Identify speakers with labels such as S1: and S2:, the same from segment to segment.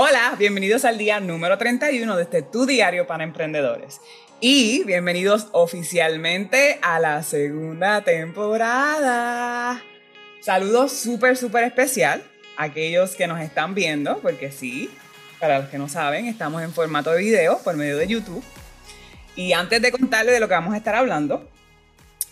S1: Hola, bienvenidos al día número 31 de este Tu Diario para Emprendedores. Y bienvenidos oficialmente a la segunda temporada. Saludos súper, súper especial a aquellos que nos están viendo, porque sí, para los que no saben, estamos en formato de video por medio de YouTube. Y antes de contarles de lo que vamos a estar hablando,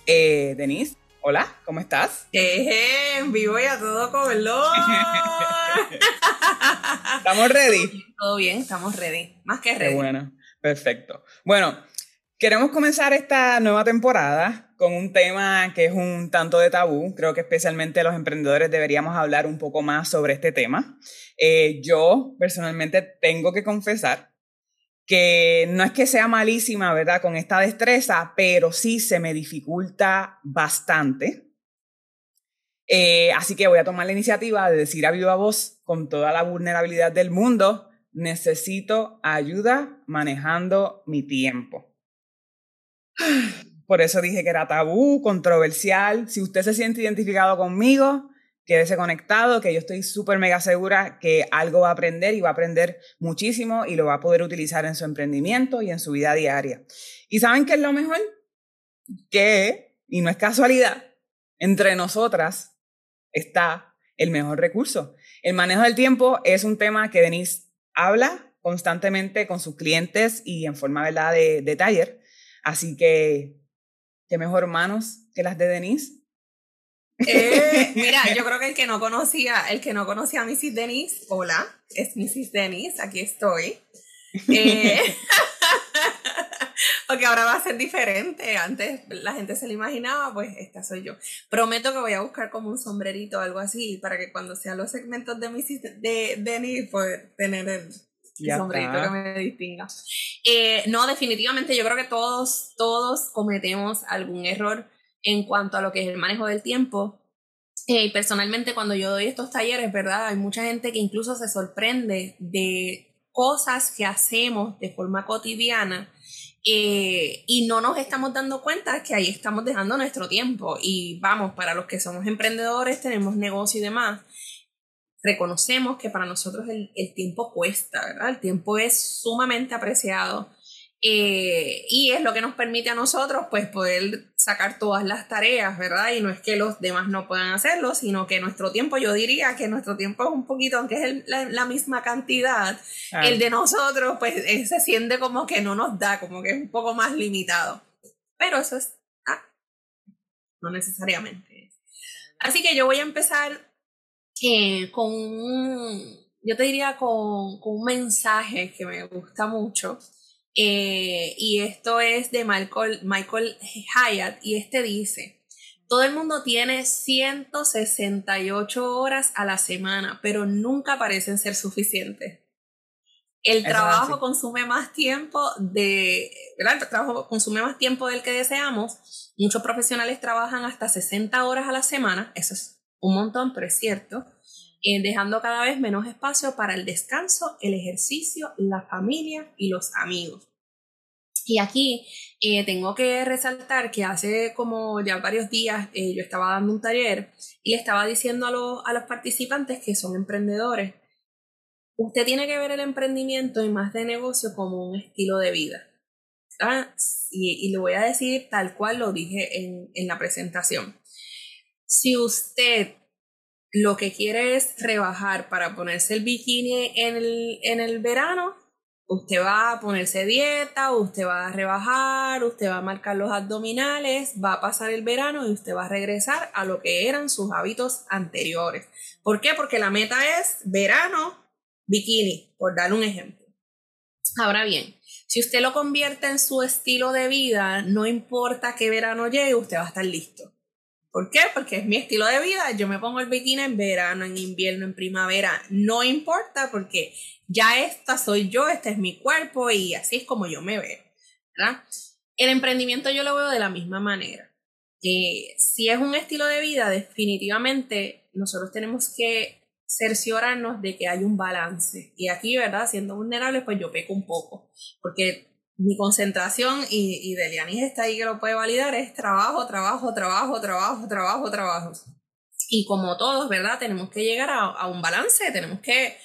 S1: eh, Denise, hola, ¿cómo estás?
S2: En vivo y a todo color.
S1: ¿Estamos ready?
S2: Todo bien, estamos ready. Más que ready.
S1: Qué bueno, perfecto. Bueno, queremos comenzar esta nueva temporada con un tema que es un tanto de tabú. Creo que especialmente los emprendedores deberíamos hablar un poco más sobre este tema. Eh, yo personalmente tengo que confesar que no es que sea malísima, ¿verdad? Con esta destreza, pero sí se me dificulta bastante. Eh, así que voy a tomar la iniciativa de decir a viva voz, con toda la vulnerabilidad del mundo, necesito ayuda manejando mi tiempo. Por eso dije que era tabú, controversial. Si usted se siente identificado conmigo, quédese conectado, que yo estoy súper mega segura que algo va a aprender y va a aprender muchísimo y lo va a poder utilizar en su emprendimiento y en su vida diaria. ¿Y saben qué es lo mejor? Que, y no es casualidad, entre nosotras está el mejor recurso. El manejo del tiempo es un tema que Denise habla constantemente con sus clientes y en forma ¿verdad? De, de taller. Así que, ¿qué mejor manos que las de Denise?
S2: Eh, mira, yo creo que el que no conocía, el que no conocía a Mrs. Denise, hola, es Mrs. Denise, aquí estoy. Eh, porque ahora va a ser diferente. Antes la gente se lo imaginaba, pues esta soy yo. Prometo que voy a buscar como un sombrerito o algo así para que cuando sean los segmentos de Mrs. De, Denise, poder tener el, sombrerito que me distinga. Eh, no, definitivamente yo creo que todos, todos cometemos algún error en cuanto a lo que es el manejo del tiempo. Eh, personalmente, cuando yo doy estos talleres, ¿verdad? Hay mucha gente que incluso se sorprende de cosas que hacemos de forma cotidiana eh, y no nos estamos dando cuenta que ahí estamos dejando nuestro tiempo. Y vamos, para los que somos emprendedores, tenemos negocio y demás, reconocemos que para nosotros el, el tiempo cuesta. El tiempo es sumamente apreciado. Eh, y es lo que nos permite a nosotros pues poder sacar todas las tareas, ¿verdad? Y no es que los demás no puedan hacerlo, sino que nuestro tiempo, yo diría que nuestro tiempo es un poquito, aunque es la, misma cantidad, el de nosotros pues eh, se siente como que no nos da, como que es un poco más limitado. Pero eso es, ah, no necesariamente. Así que yo voy a empezar eh, con un, yo te diría con, con un mensaje que me gusta mucho eh, y esto es de Michael, Michael Hyatt y este dice, todo el mundo tiene 168 horas a la semana, pero nunca parecen ser suficientes. El trabajo consume más tiempo de, ¿verdad? El trabajo consume más tiempo del que deseamos. Muchos profesionales trabajan hasta 60 horas a la semana, eso es un montón, pero es cierto, eh, dejando cada vez menos espacio para el descanso, el ejercicio, la familia y los amigos. Y aquí eh, tengo que resaltar que hace como ya varios días eh, yo estaba dando un taller y le estaba diciendo a, a los participantes que son emprendedores, usted tiene que ver el emprendimiento y más de negocio como un estilo de vida. ¿Ah? Y, y, lo voy a decir tal cual lo dije en, en la presentación. Si usted lo que quiere es rebajar para ponerse el bikini en el, en el verano, Usted va a ponerse dieta, usted va a rebajar, usted va a marcar los abdominales, va a pasar el verano y usted va a regresar a lo que eran sus hábitos anteriores. ¿Por qué? Porque la meta es verano, bikini, por dar un ejemplo. Ahora bien, si usted lo convierte en su estilo de vida, no importa qué verano llegue, usted va a estar listo. ¿Por qué? Porque es mi estilo de vida. Yo me pongo el bikini en verano, en invierno, en primavera. No importa porque ya esta soy yo, este es mi cuerpo y así es como yo me veo. ¿verdad? El emprendimiento yo lo veo de la misma manera. Si es un estilo de vida, definitivamente nosotros tenemos que cerciorarnos de que hay un balance. Y aquí, ¿verdad? Siendo vulnerable, pues yo peco un poco. Porque mi concentración, y, y Delianis está ahí que lo puede validar, es trabajo, trabajo, trabajo, trabajo, trabajo, trabajo. Y como todos, ¿verdad? Tenemos que llegar a, a un balance, tenemos que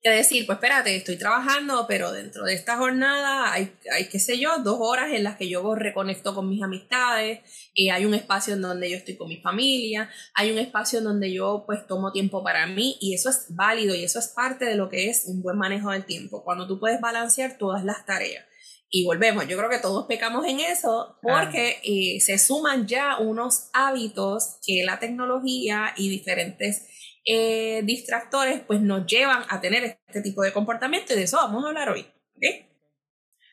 S2: que decir, pues espérate, estoy trabajando, pero dentro de esta jornada hay, hay qué sé yo, dos horas en las que yo reconecto con mis amistades, y hay un espacio en donde yo estoy con mi familia, hay un espacio en donde yo pues tomo tiempo para mí y eso es válido y eso es parte de lo que es un buen manejo del tiempo, cuando tú puedes balancear todas las tareas. Y volvemos, yo creo que todos pecamos en eso porque eh, se suman ya unos hábitos que la tecnología y diferentes eh, distractores pues nos llevan a tener este tipo de comportamiento y de eso vamos a hablar hoy.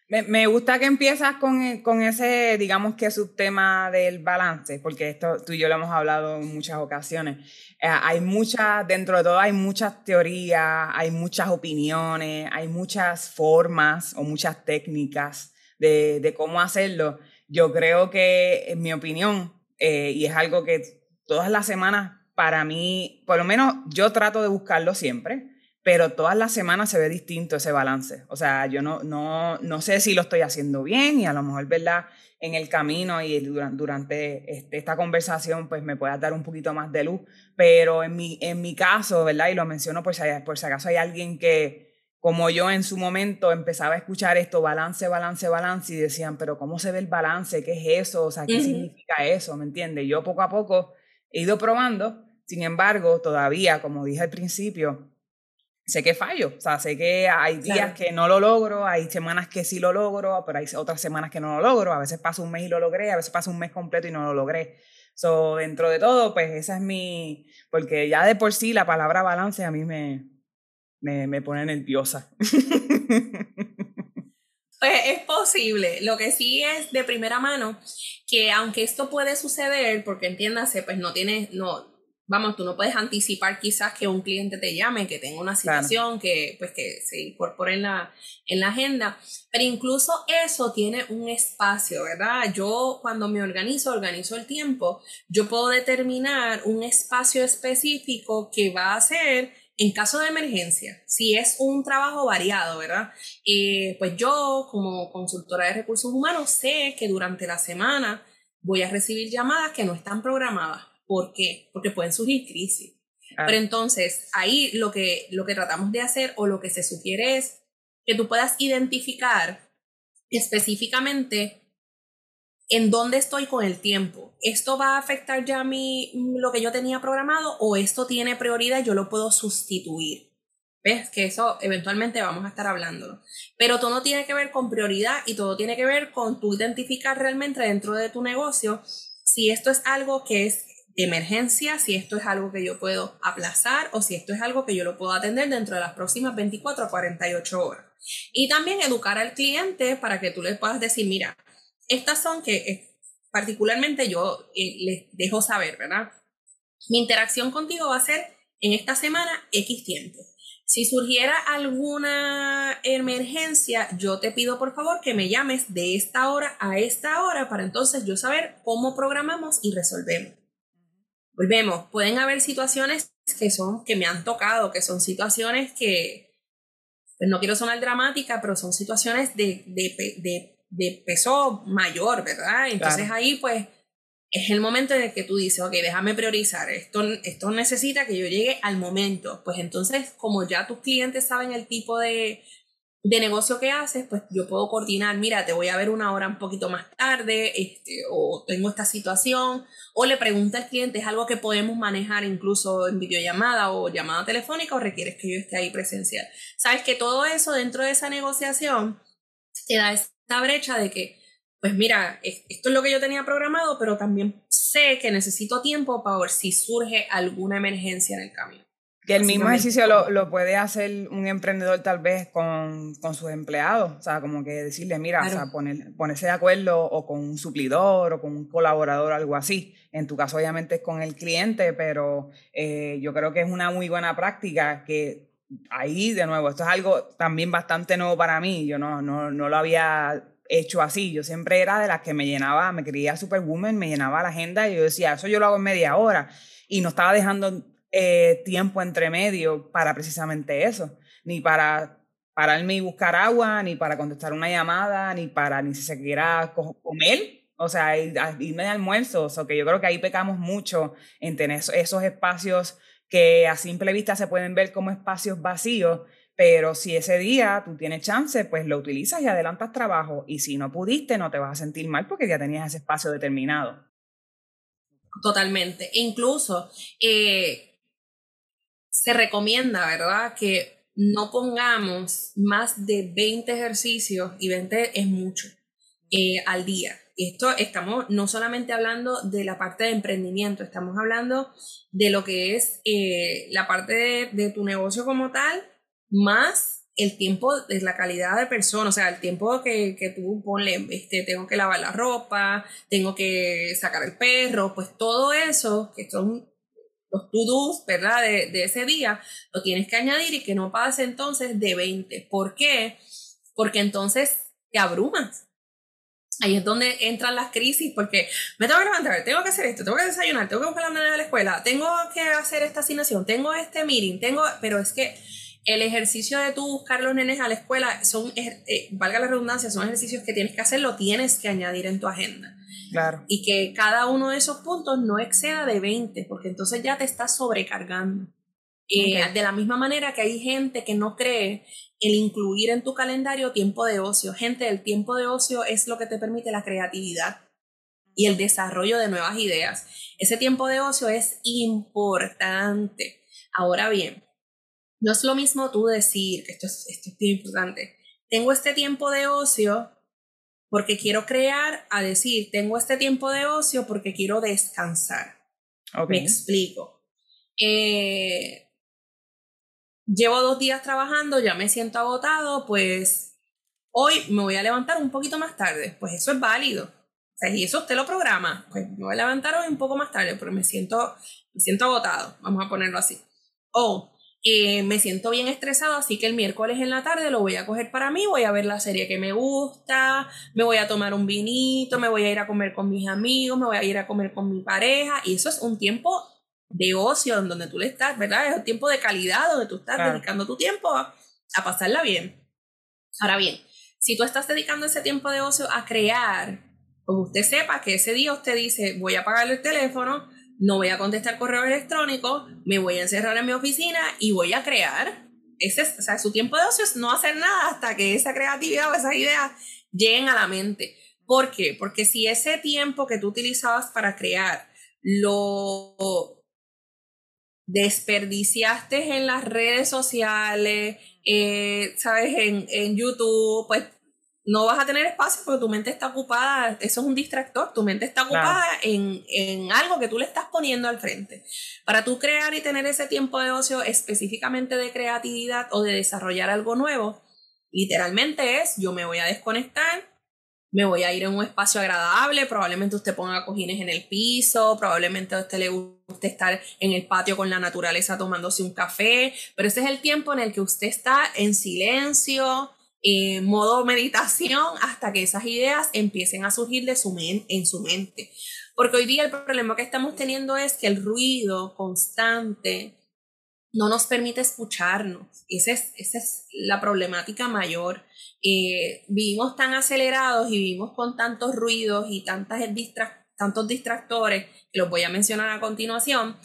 S1: Me, gusta que empiezas con, con, ese, digamos que subtema del balance, porque esto tú y yo lo hemos hablado en muchas ocasiones. Eh, hay muchas, dentro de todo hay muchas teorías, hay muchas opiniones, hay muchas formas o muchas técnicas de, de cómo hacerlo. Yo creo que, en mi opinión, eh, y es algo que todas las semanas, para mí, por lo menos yo trato de buscarlo siempre, pero todas las semanas se ve distinto ese balance. O sea, yo no, no, no sé si lo estoy haciendo bien y a lo mejor, ¿verdad? En el camino y durante este, esta conversación, pues me puedas dar un poquito más de luz. Pero en mi, en mi caso, ¿verdad? Y lo menciono por si, por si acaso hay alguien que, como yo en su momento, empezaba a escuchar esto, balance, balance, balance, y decían, pero ¿cómo se ve el balance? ¿Qué es eso? O sea, ¿qué significa eso? ¿Me entiendes? Yo poco a poco he ido probando, sin embargo, todavía, como dije al principio, sé que fallo, o sea, sé que hay días que no lo logro, hay semanas que sí lo logro, pero hay otras semanas que no lo logro, a veces pasa un mes y lo logré, a veces pasa un mes completo y no lo logré. So, dentro de todo, pues esa es mi, porque ya de por sí la palabra balance a mí me, me, me pone nerviosa.
S2: Pues es posible. Lo que sí es de primera mano que aunque esto puede suceder, porque entiéndase, pues no tienes, no, vamos, tú no puedes anticipar quizás que un cliente te llame, que tenga una situación, que pues que se incorpore en la, en la agenda, pero incluso eso tiene un espacio, ¿verdad? Yo cuando me organizo, organizo el tiempo, yo puedo determinar un espacio específico que va a ser en caso de emergencia, si es un trabajo variado, ¿verdad? Eh, pues yo como consultora de recursos humanos sé que durante la semana voy a recibir llamadas que no están programadas ¿Por qué? Porque pueden surgir crisis. Pero entonces, ahí lo que, lo que tratamos de hacer o lo que se sugiere es que tú puedas identificar específicamente en dónde estoy con el tiempo. ¿Esto va a afectar ya mi, lo que yo tenía programado o esto tiene prioridad y yo lo puedo sustituir? ¿Ves? Que eso eventualmente vamos a estar hablando. Pero todo tiene que ver con prioridad y todo tiene que ver con tú identificar realmente dentro de tu negocio si esto es algo que es emergencia, si esto es algo que yo puedo aplazar o si esto es algo que yo lo puedo atender dentro de las próximas 24 a 48 horas. Y también educar al cliente para que tú le puedas decir, mira, estas son que eh, particularmente yo eh, les dejo saber, ¿verdad? Mi interacción contigo va a ser en esta semana X tiempo. Si surgiera alguna emergencia, yo te pido por favor que me llames de esta hora a esta hora para entonces yo saber cómo programamos y resolvemos volvemos, pueden haber situaciones que son, que me han tocado, que son situaciones que, pues no quiero sonar dramática, pero son situaciones de, de, de, peso mayor, ¿verdad? Entonces ahí pues es el momento en el que tú dices, ok, déjame priorizar, esto, esto necesita que yo llegue al momento. Pues entonces, como ya tus clientes saben el tipo de, de negocio que haces, pues yo puedo coordinar, mira, te voy a ver una hora un poquito más tarde, este, o tengo esta situación, o le pregunta al cliente, ¿es algo que podemos manejar incluso en videollamada o llamada telefónica o requieres que yo esté ahí presencial? Sabes que todo eso dentro de esa negociación te da esta brecha de que, pues mira, esto es lo que yo tenía programado, pero también sé que necesito tiempo para ver si surge alguna emergencia en el camino.
S1: Que el mismo ejercicio lo, lo, puede hacer un emprendedor tal vez con, con, sus empleados, o sea, como que decirle, mira, o sea, poner, ponerse de acuerdo o con un suplidor o con un colaborador, algo así. En tu caso obviamente es con el cliente, pero eh, yo creo que es una muy buena práctica que ahí, de nuevo, esto es algo también bastante nuevo para mí, yo no, no, no lo había hecho así, yo siempre era de las que me llenaba, me creía superwoman, me llenaba la agenda y yo decía, eso yo lo hago en media hora y no estaba dejando eh, tiempo entre medio para precisamente eso, ni para pararme y buscar agua, ni para contestar una llamada, ni para ni siquiera comer, o sea, irme de almuerzo, o sea, que yo creo que ahí pecamos mucho en tener esos espacios que a simple vista se pueden ver como espacios vacíos, Pero si ese día tú tienes chance, pues lo utilizas y adelantas trabajo. Y si no pudiste, no te vas a sentir mal porque ya tenías ese espacio determinado.
S2: Totalmente. Incluso eh, se recomienda, ¿verdad? Que no pongamos más de 20 ejercicios, y 20 es mucho, eh, al día. Esto estamos no solamente hablando de la parte de emprendimiento, estamos hablando de lo que es eh, la parte de, tu negocio como tal, más el tiempo de la calidad de persona, o sea, el tiempo que, que tú ponle, este, tengo que lavar la ropa, tengo que sacar el perro, pues todo eso, que son los to-dos, ¿verdad? De, ese día, lo tienes que añadir y que no pase entonces de 20. ¿Por qué? Porque entonces te abrumas. Ahí es donde entran las crisis, porque me tengo que levantar, tengo que hacer esto, tengo que desayunar, tengo que buscar la manera de la escuela, tengo que hacer esta asignación, tengo este meeting, tengo, pero es que el ejercicio de tú buscar los nenes a la escuela son, eh, valga la redundancia, son ejercicios que tienes que hacer, lo tienes que añadir en tu agenda.
S1: Claro.
S2: Y que cada uno de esos puntos no exceda de 20, porque entonces ya te estás sobrecargando. Eh, de la misma manera que hay gente que no cree el incluir en tu calendario tiempo de ocio. Gente, el tiempo de ocio es lo que te permite la creatividad y el desarrollo de nuevas ideas. Ese tiempo de ocio es importante. Ahora bien, no es lo mismo tú decir, que esto es, esto es importante, tengo este tiempo de ocio porque quiero crear, a decir, tengo este tiempo de ocio porque quiero descansar. Me explico. Eh, llevo dos días trabajando, ya me siento agotado, pues hoy me voy a levantar un poquito más tarde. Pues eso es válido. O sea, y eso usted lo programa. Pues me voy a levantar hoy un poco más tarde, porque me siento, me siento agotado. Vamos a ponerlo así. O eh, me siento bien estresado, así que el miércoles en la tarde lo voy a coger para mí, voy a ver la serie que me gusta, me voy a tomar un vinito, me voy a ir a comer con mis amigos, me voy a ir a comer con mi pareja, y eso es un tiempo de ocio en donde tú le estás, ¿verdad? Es un tiempo de calidad donde tú estás dedicando tu tiempo a, a pasarla bien. Ahora bien, si tú estás dedicando ese tiempo de ocio a crear, pues usted sepa que ese día usted dice, voy a apagar el teléfono, no voy a contestar correo electrónico, me voy a encerrar en mi oficina y voy a crear. Ese es, o sea, su tiempo de ocio es no hacer nada hasta que esa creatividad o esas ideas lleguen a la mente. ¿Por qué? Porque si ese tiempo que tú utilizabas para crear lo desperdiciaste en las redes sociales, eh, ¿sabes? En, en YouTube, pues no vas a tener espacio porque tu mente está ocupada, eso es un distractor, tu mente está ocupada en, en, algo que tú le estás poniendo al frente. Para tú crear y tener ese tiempo de ocio específicamente de creatividad o de desarrollar algo nuevo, literalmente es yo me voy a desconectar, me voy a ir en un espacio agradable, probablemente usted ponga cojines en el piso, probablemente a usted le guste estar en el patio con la naturaleza tomándose un café, pero ese es el tiempo en el que usted está en silencio, en modo meditación hasta que esas ideas empiecen a surgir de su en su mente. Porque hoy día el problema que estamos teniendo es que el ruido constante no nos permite escucharnos. Esa es, esa es la problemática mayor. Eh, vivimos tan acelerados y vivimos con tantos ruidos y tantas tantos distractores, que los voy a mencionar a continuación,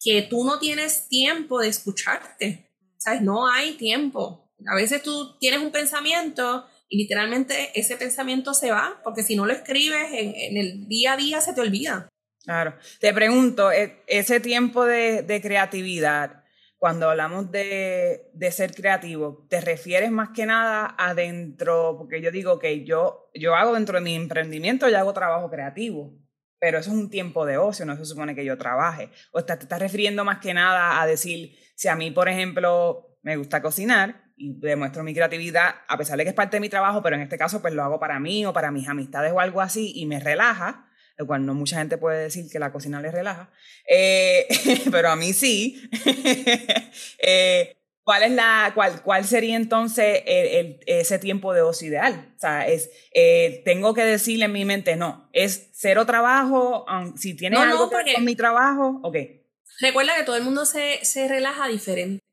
S2: que tú no tienes tiempo de escucharte. ¿Sabes? No hay tiempo. A veces tú tienes un pensamiento y literalmente ese pensamiento se va, porque si no lo escribes en, el día a día se te olvida.
S1: Claro. Te pregunto, e, ese tiempo de, creatividad, cuando hablamos de, ser creativo, ¿te refieres más que nada adentro? Porque yo digo que yo, yo hago dentro de mi emprendimiento, yo hago trabajo creativo, pero eso es un tiempo de ocio, no se supone que yo trabaje. O te estás refiriendo más que nada a decir, si a mí, por ejemplo, me gusta cocinar, demuestro mi creatividad, a pesar de que es parte de mi trabajo, pero en este caso pues lo hago para mí o para mis amistades o algo así y me relaja, lo cual no mucha gente puede decir que la cocina les relaja, eh, pero a mí sí. Eh, ¿Cuál, es la, cuál, ¿Cuál sería entonces el, ese tiempo de ocio ideal? O sea, es, eh, tengo que decirle en mi mente, no, es cero trabajo, si tienes algo con mi trabajo, ok.
S2: Recuerda que todo el mundo se, se relaja diferente.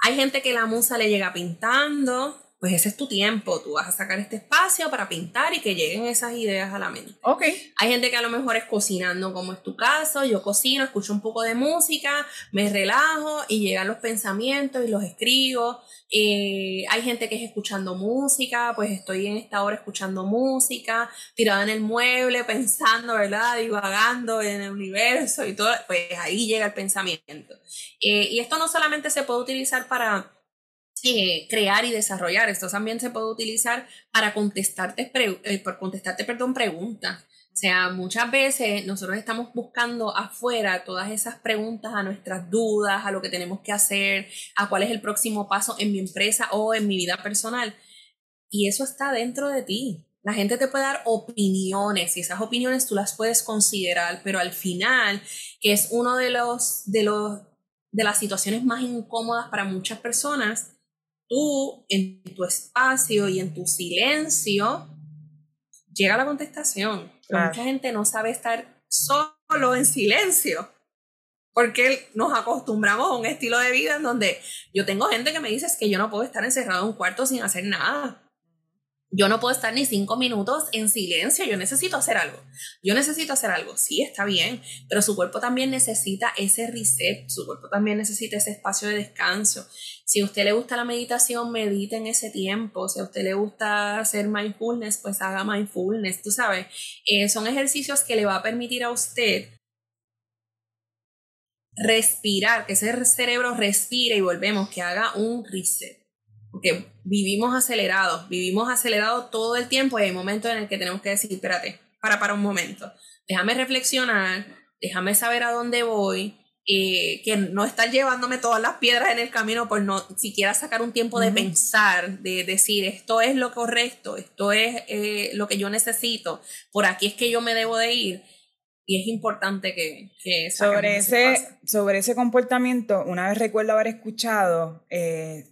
S2: Hay gente que la musa le llega pintando, pues ese es tu tiempo, tú vas a sacar este espacio para pintar y que lleguen esas ideas a la mente.
S1: Ok.
S2: Hay gente que a lo mejor es cocinando, como es tu caso, yo cocino, escucho un poco de música, me relajo y llegan los pensamientos y los escribo. Eh, hay gente que es escuchando música, pues estoy en esta hora escuchando música, tirada en el mueble, pensando, ¿verdad? Divagando en el universo y todo, pues ahí llega el pensamiento. Eh, y esto no solamente se puede utilizar para eh, crear y desarrollar. Esto también se puede utilizar para contestarte, eh, por contestarte perdón, preguntas. O sea, muchas veces nosotros estamos buscando afuera todas esas preguntas a nuestras dudas, a lo que tenemos que hacer, a cuál es el próximo paso en mi empresa o en mi vida personal. Y eso está dentro de ti. La gente te puede dar opiniones y esas opiniones tú las puedes considerar, pero al final, que es uno de los de los de las situaciones más incómodas para muchas personas, tú en tu espacio y en tu silencio llega la contestación. mucha gente no sabe estar solo en silencio. Porque nos acostumbramos a un estilo de vida en donde yo tengo gente que me dice que yo no puedo estar encerrado en un cuarto sin hacer nada yo no puedo estar ni cinco minutos en silencio, yo necesito hacer algo. Yo necesito hacer algo, sí, está bien, pero su cuerpo también necesita ese reset, su cuerpo también necesita ese espacio de descanso. Si a usted le gusta la meditación, medite en ese tiempo. Si a usted le gusta hacer mindfulness, pues haga mindfulness, tú sabes. Eh, son ejercicios que le va a permitir a usted respirar, que ese cerebro respire y volvemos, que haga un reset porque vivimos acelerados, vivimos acelerados todo el tiempo y hay momentos en el que tenemos que decir, espérate, para para un momento, déjame reflexionar, déjame saber a dónde voy, eh, que no estar llevándome todas las piedras en el camino por no siquiera sacar un tiempo de pensar, de decir esto es lo correcto, esto es eh, lo que yo necesito, por aquí es que yo me debo de ir. Y es importante que... que
S1: sobre, ese, sobre ese comportamiento, una vez recuerdo haber escuchado, eh,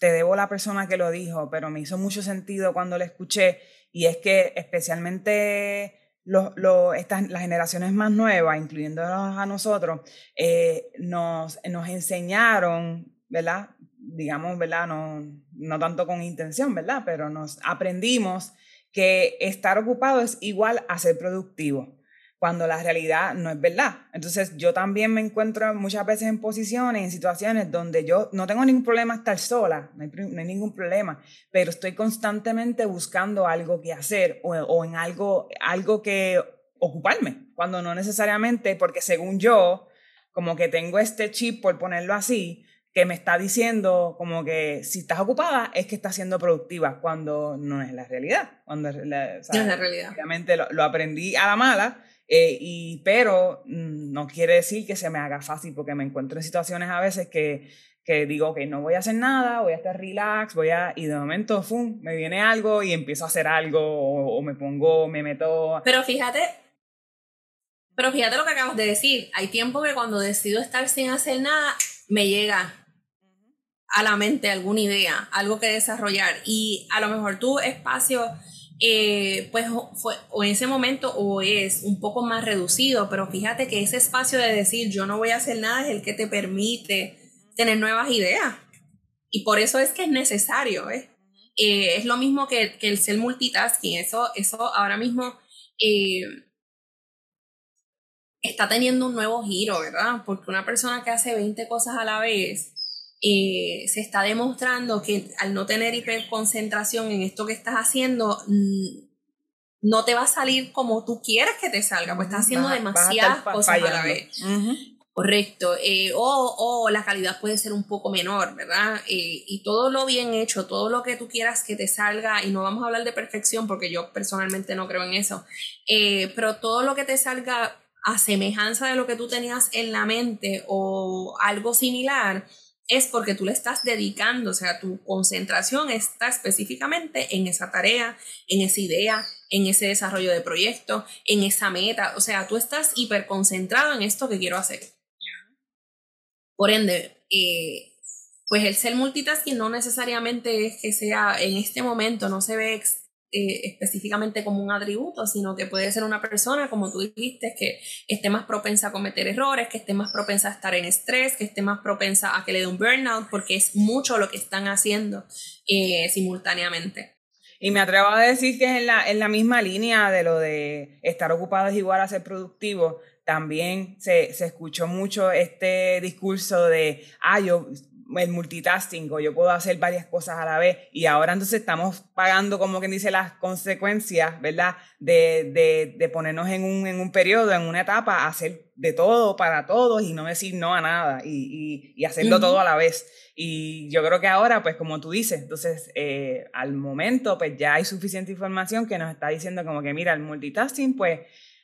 S1: te debo la persona que lo dijo, pero me hizo mucho sentido cuando lo escuché y es que especialmente las generaciones más nuevas, incluyéndonos a nosotros, eh, nos, nos enseñaron, ¿verdad? Digamos, ¿verdad? No, no tanto con intención, ¿verdad? Pero nos aprendimos que estar ocupado es igual a ser productivo cuando la realidad no es verdad. Entonces yo también me encuentro muchas veces en posiciones, en situaciones donde yo no tengo ningún problema estar sola, no hay, ningún problema, pero estoy constantemente buscando algo que hacer o, o, en algo, algo que ocuparme, cuando no necesariamente, porque según yo, como que tengo este chip, por ponerlo así, que me está diciendo como que si estás ocupada es que estás siendo productiva, cuando no es la realidad. Cuando
S2: la, no es la realidad.
S1: Obviamente lo, lo aprendí a la mala eh, y, pero mm, no quiere decir que se me haga fácil porque me encuentro en situaciones a veces que, que digo que no voy a hacer nada, voy a estar relax, voy a, y de momento, ¡fum!, me viene algo y empiezo a hacer algo o, me pongo, me meto.
S2: Pero fíjate, pero fíjate lo que acabas de decir, hay tiempo que cuando decido estar sin hacer nada, me llega a la mente alguna idea, algo que desarrollar y a lo mejor tu espacio eh, pues fue, o en ese momento o es un poco más reducido, pero fíjate que ese espacio de decir yo no voy a hacer nada es el que te permite tener nuevas ideas. Y por eso es que es necesario, ¿eh? Eh, es lo mismo que, que, el ser multitasking, eso, eso ahora mismo está teniendo un nuevo giro, ¿verdad? Porque una persona que hace 20 cosas a la vez, eh, se está demostrando que al no tener hiperconcentración en esto que estás haciendo, mm, no te va a salir como tú quieres que te salga, pues estás haciendo demasiadas cosas a la vez. Correcto. Eh, o, o, la calidad puede ser un poco menor, ¿verdad? Eh, y todo lo bien hecho, todo lo que tú quieras que te salga, y no vamos a hablar de perfección porque yo personalmente no creo en eso, pero todo lo que te salga a semejanza de lo que tú tenías en la mente o algo similar, es porque tú le estás dedicando, o sea, tu concentración está específicamente en esa tarea, en esa idea, en ese desarrollo de proyecto, en esa meta, o sea, tú estás hiperconcentrado en esto que quiero hacer. Por ende, eh, pues el ser multitasking no necesariamente es que sea en este momento, no se ve eh, específicamente como un atributo, sino que puede ser una persona, como tú dijiste, que esté más propensa a cometer errores, que esté más propensa a estar en estrés, que esté más propensa a que le dé un burnout, porque es mucho lo que están haciendo eh, simultáneamente.
S1: Y me atrevo a decir que es en la, en la misma línea de lo de estar ocupado es igual a ser productivo. También se, se escuchó mucho este discurso de, ah, yo el multitasking o yo puedo hacer varias cosas a la vez y ahora entonces estamos pagando como quien dice las consecuencias, ¿verdad? De, de, de ponernos en un, en un periodo, en una etapa, hacer de todo para todos y no decir no a nada y, y, y hacerlo todo a la vez. Y yo creo que ahora, pues como tú dices, entonces eh, al momento pues ya hay suficiente información que nos está diciendo como que mira, el multitasking pues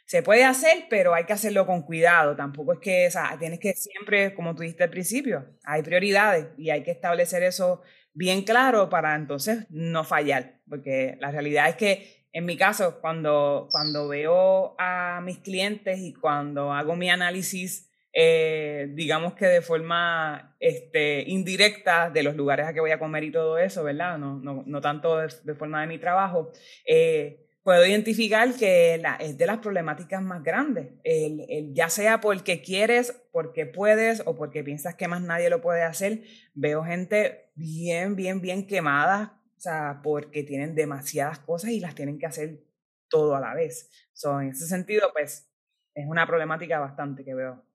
S1: se puede hacer, pero hay que hacerlo con cuidado. Tampoco es que, o sea, tienes que siempre, como tú dijiste al principio, hay prioridades y hay que establecer eso bien claro para entonces no fallar. Porque la realidad es que en mi caso, cuando, cuando veo a mis clientes y cuando hago mi análisis, eh, digamos que de forma este, indirecta de los lugares a que voy a comer y todo eso, ¿verdad? No, no, no tanto de, forma de mi trabajo. Eh, puedo identificar que la, es de las problemáticas más grandes, el, el, ya sea porque quieres, porque puedes o porque piensas que más nadie lo puede hacer. Veo gente bien, bien, bien quemada, o sea, porque tienen demasiadas cosas y las tienen que hacer todo a la vez. So, en ese sentido, pues, es una problemática bastante que veo.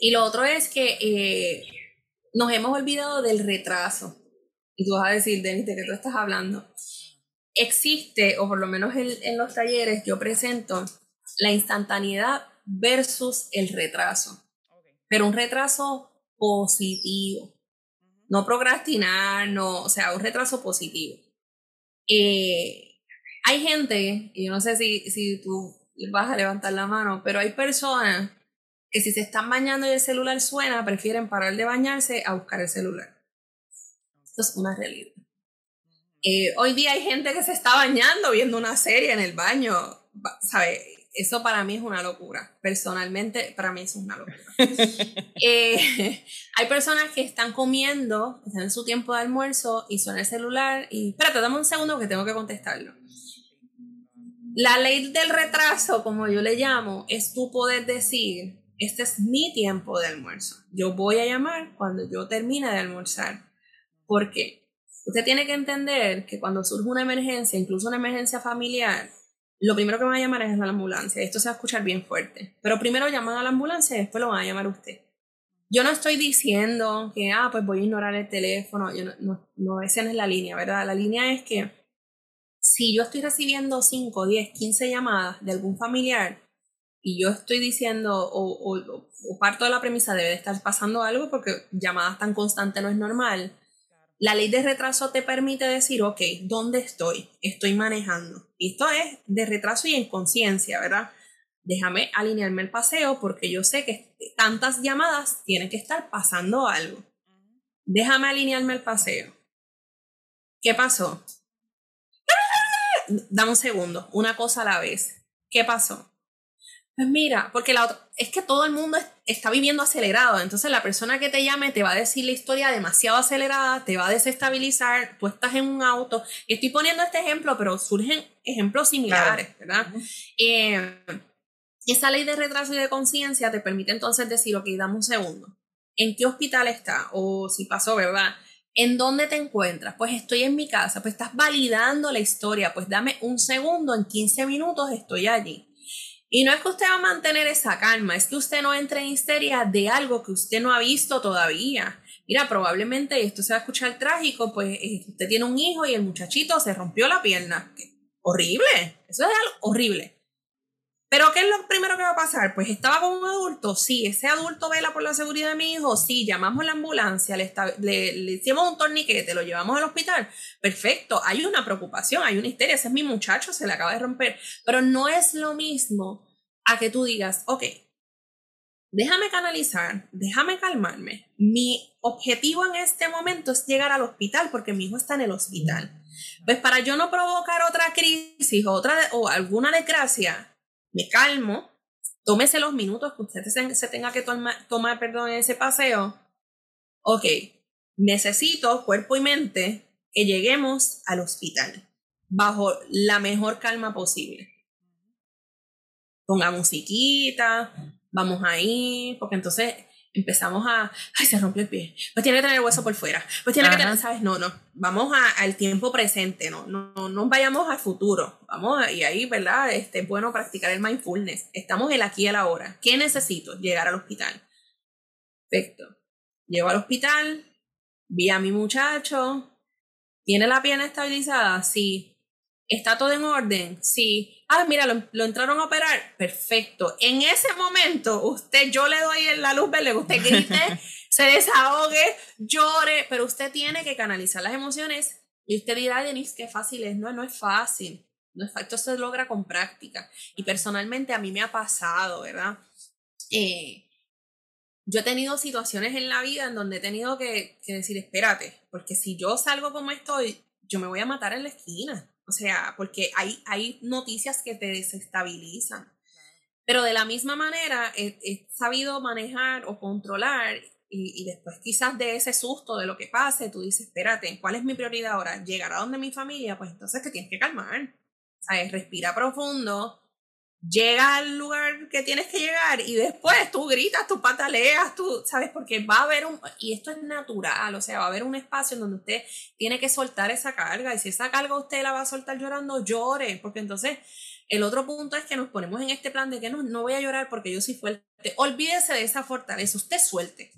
S2: Y lo otro es que eh, nos hemos olvidado del retraso. Y tú vas a decir, Denis, ¿de qué tú estás hablando? Existe, o por lo menos en, en los talleres yo presento, la instantaneidad versus el retraso. Pero un retraso positivo. No procrastinar, no, o sea, un retraso positivo. Eh, hay gente, y yo no sé si, si tú vas a levantar la mano, pero hay personas que si se están bañando y el celular suena, prefieren parar de bañarse a buscar el celular. Esto es una realidad. Eh, hoy día hay gente que se está bañando viendo una serie en el baño, ¿sabes? Eso para mí es una locura. Personalmente, para mí eso es una locura. eh, hay personas que están comiendo, están en su tiempo de almuerzo y suena el celular y... Espérate, dame un segundo que tengo que contestarlo. La ley del retraso, como yo le llamo, es tu poder decir, este es mi tiempo de almuerzo. Yo voy a llamar cuando yo termine de almorzar. ¿Por qué? Usted tiene que entender que cuando surge una emergencia, incluso una emergencia familiar, lo primero que van a llamar es a la ambulancia. Esto se va a escuchar bien fuerte. Pero primero llaman a la ambulancia y después lo van a llamar a usted. Yo no estoy diciendo que, ah, pues voy a ignorar el teléfono. Yo no, no, no, esa no es la línea, ¿verdad? La línea es que si yo estoy recibiendo 5, 10, 15 llamadas de algún familiar y yo estoy diciendo o, o, o parto de la premisa debe de estar pasando algo porque llamadas tan constantes no es normal, la ley de retraso te permite decir, ok, ¿dónde estoy? Estoy manejando. Esto es de retraso y en conciencia, ¿verdad? Déjame alinearme el paseo porque yo sé que tantas llamadas tienen que estar pasando algo. Déjame alinearme el paseo. ¿Qué pasó? Dame un segundo, una cosa a la vez. ¿Qué pasó? Pues mira, porque la otra, es que todo el mundo está viviendo acelerado, entonces la persona que te llame te va a decir la historia demasiado acelerada, te va a desestabilizar, tú estás en un auto, y estoy poniendo este ejemplo, pero surgen ejemplos similares, ¿verdad? Eh, esa ley de retraso y de conciencia te permite entonces decir, ok, dame un segundo, ¿en qué hospital está? O si pasó, ¿verdad? ¿En dónde te encuentras? Pues estoy en mi casa, pues estás validando la historia, pues dame un segundo, en 15 minutos estoy allí. Y no es que usted va a mantener esa calma, es que usted no entre en histeria de algo que usted no ha visto todavía. Mira, probablemente esto se va a escuchar trágico, pues eh, usted tiene un hijo y el muchachito se rompió la pierna. Horrible, eso es algo horrible. Pero ¿qué es lo primero que va a pasar? Pues estaba con un adulto, sí, ese adulto vela por la seguridad de mi hijo, sí, llamamos a la ambulancia, le, le, le hicimos un torniquete, lo llevamos al hospital, perfecto, hay una preocupación, hay una histeria, ese es mi muchacho, se le acaba de romper, pero no es lo mismo a que tú digas, ok, déjame canalizar, déjame calmarme, mi objetivo en este momento es llegar al hospital porque mi hijo está en el hospital. Pues para yo no provocar otra crisis o, otra, o alguna desgracia, me calmo, tómese los minutos que usted se, tenga que tomar, perdón, en ese paseo. Ok, necesito, cuerpo y mente, que lleguemos al hospital. bajo la mejor calma posible. Ponga musiquita, vamos ahí, porque entonces empezamos a, ay, se rompe el pie, pues tiene que tener el hueso por fuera, pues tiene que tener, ¿sabes? No, no, vamos al tiempo presente, no, no, no vayamos al futuro, vamos, y ahí, ¿verdad? Este, es bueno practicar el mindfulness, estamos el aquí y el ahora, ¿qué necesito? Llegar al hospital. Perfecto. Llego al hospital, vi a mi muchacho, ¿tiene la pierna estabilizada? Sí. ¿Está todo en orden? Sí. Ah, mira, lo, entraron a operar. Perfecto. En ese momento, usted, yo le doy la luz verde, usted grite, se desahogue, llore, pero usted tiene que canalizar las emociones. Y usted dirá, Denise, qué fácil es. No, no es fácil. No es fácil. Esto se logra con práctica. Y personalmente a mí me ha pasado, ¿verdad? Eh, yo he tenido situaciones en la vida en donde he tenido que, que decir, espérate, porque si yo salgo como estoy, yo me voy a matar en la esquina o sea, porque hay, hay noticias que te desestabilizan. Pero de la misma manera, he, sabido manejar o controlar y, y, después quizás de ese susto de lo que pase, tú dices, espérate, ¿cuál es mi prioridad ahora? ¿Llegar a donde mi familia? Pues entonces que tienes que calmar. ¿Sabes? Respira profundo, llega al lugar que tienes que llegar y después tú gritas, tú pataleas, tú, ¿sabes? Porque va a haber un, y esto es natural, o sea, va a haber un espacio en donde usted tiene que soltar esa carga y si esa carga usted la va a soltar llorando, llore, porque entonces el otro punto es que nos ponemos en este plan de que no, no voy a llorar porque yo soy fuerte. Olvídese de esa fortaleza, usted suelte.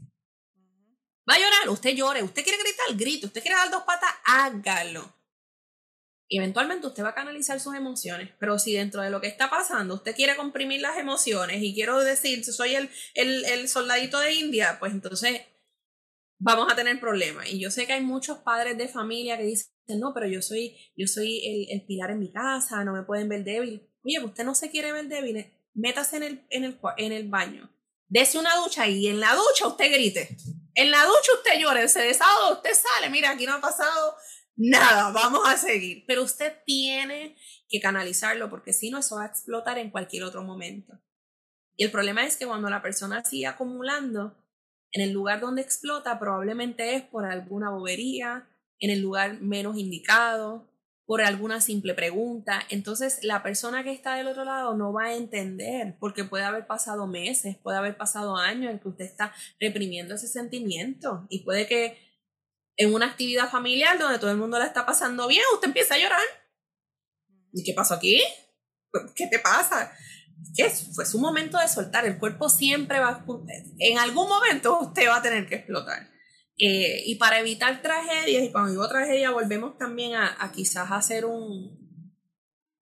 S2: Va a llorar, usted llore, usted quiere gritar, grito, usted quiere dar dos patas, hágalo eventualmente usted va a canalizar sus emociones, pero si dentro de lo que está pasando usted quiere comprimir las emociones y quiero decir, soy el, el, el soldadito de India, pues entonces vamos a tener problemas. Y yo sé que hay muchos padres de familia que dicen, no, pero yo soy, yo soy el, el pilar en mi casa, no me pueden ver débil. Oye, usted no se quiere ver débil, métase en el, en el, en el baño, dese una ducha y en la ducha usted grite. En la ducha usted llore, se desahoga, usted sale, mira, aquí no ha pasado nada, vamos a seguir. Pero usted tiene que canalizarlo porque si no, eso va a explotar en cualquier otro momento. Y el problema es que cuando la persona sigue acumulando, en el lugar donde explota probablemente es por alguna bobería, en el lugar menos indicado, por alguna simple pregunta. Entonces la persona que está del otro lado no va a entender porque puede haber pasado meses, puede haber pasado años en que usted está reprimiendo ese sentimiento y puede que en una actividad familiar donde todo el mundo la está pasando bien, usted empieza a llorar. ¿Y qué pasó aquí? ¿Qué te pasa? ¿Qué? Fue su momento de soltar. El cuerpo siempre va, en algún momento usted va a tener que explotar. Eh, y para evitar tragedias, y cuando digo tragedia, volvemos también a, a quizás hacer un,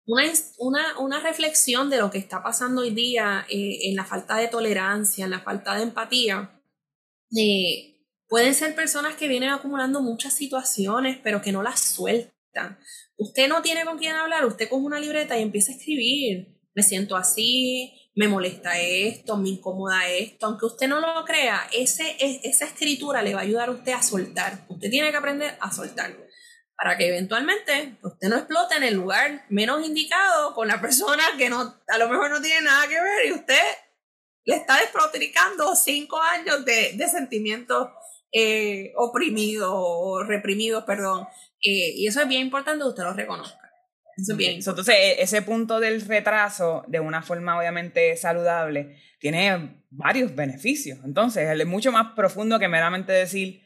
S2: una, una, una, reflexión de lo que está pasando hoy día eh, en la falta de tolerancia, en la falta de empatía. Eh, Pueden ser personas que vienen acumulando muchas situaciones, pero que no las sueltan. Usted no tiene con quién hablar, usted coge una libreta y empieza a escribir. Me siento así, me molesta esto, me incomoda esto. Aunque usted no lo crea, ese, esa escritura le va a ayudar a usted a soltar. Usted tiene que aprender a soltar para que eventualmente usted no explote en el lugar menos indicado con la persona que no, a lo mejor no tiene nada que ver y usted le está desprotricando cinco años de sentimientos eh, oprimido o reprimido, perdón. Eh, y eso es bien importante que usted lo reconozca. Eso es bien.
S1: Entonces, e, ese punto del retraso, de una forma obviamente saludable, tiene varios beneficios. Entonces, es mucho más profundo que meramente decir,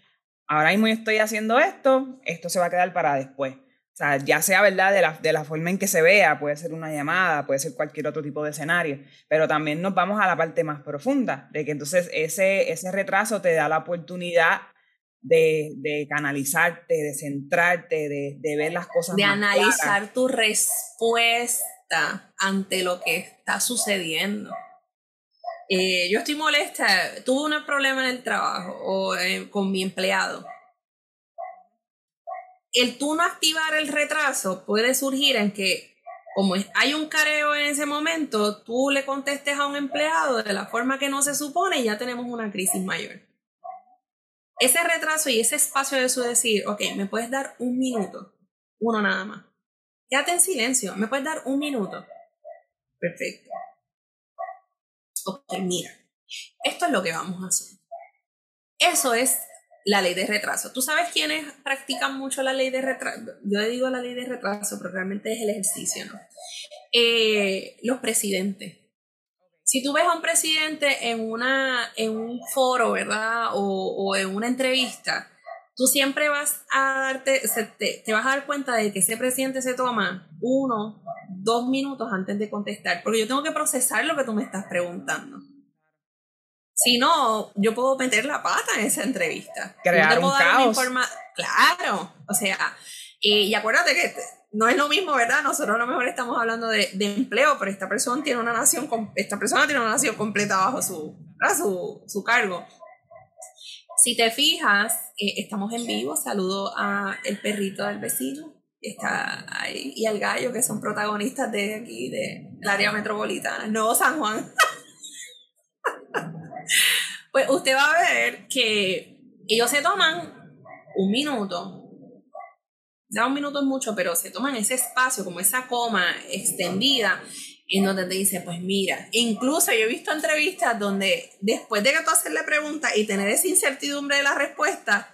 S1: ahora mismo estoy haciendo esto, esto se va a quedar para después. Sea, ya sea verdad de la, de la forma en que se vea, puede ser una llamada, puede ser cualquier otro tipo de escenario, pero también nos vamos a la parte más profunda, de que entonces ese, ese retraso te da la oportunidad de, de canalizarte, de centrarte, de, de ver las cosas.
S2: De analizar tu respuesta ante lo que está sucediendo. Eh, yo estoy molesta, tuve un problema en el trabajo o eh, con mi empleado el tú no activar el retraso puede surgir en que, como hay un careo en ese momento, tú le contestes a un empleado de la forma que no se supone y ya tenemos una crisis mayor. Ese retraso y ese espacio de su decir, ok, me puedes dar un minuto, uno nada más. Quédate en silencio, me puedes dar un minuto. Perfecto. Ok, mira, esto es lo que vamos a hacer. Eso es la ley de retraso. ¿Tú sabes quiénes practican mucho la ley de retraso? Yo le digo la ley de retraso, pero realmente es el ejercicio, ¿no? Eh, los presidentes. Si tú ves a un presidente en, una, en un foro, ¿verdad? O, o en una entrevista, tú siempre vas a darte, te, te, vas a dar cuenta de que ese presidente se toma uno, dos minutos antes de contestar, porque yo tengo que procesar lo que tú me estás preguntando. Si no, yo puedo meter la pata en esa entrevista.
S1: Crear un caos.
S2: Claro, o sea, y acuérdate que no es lo mismo, ¿verdad? Nosotros a lo mejor estamos hablando de, de, empleo, pero esta persona tiene una nación, esta persona tiene una nación completa bajo su, su, su cargo. Si te fijas, eh, estamos en vivo. Saludo a el perrito del vecino está ahí y al gallo que son protagonistas de aquí, del área metropolitana, no San Juan. pues usted va a ver que ellos se toman un minuto. Ya un minuto es mucho, pero se toman ese espacio, como esa coma extendida, en donde te dice, pues mira, incluso yo he visto entrevistas donde después de que tú haces la pregunta y tener esa incertidumbre de la respuesta,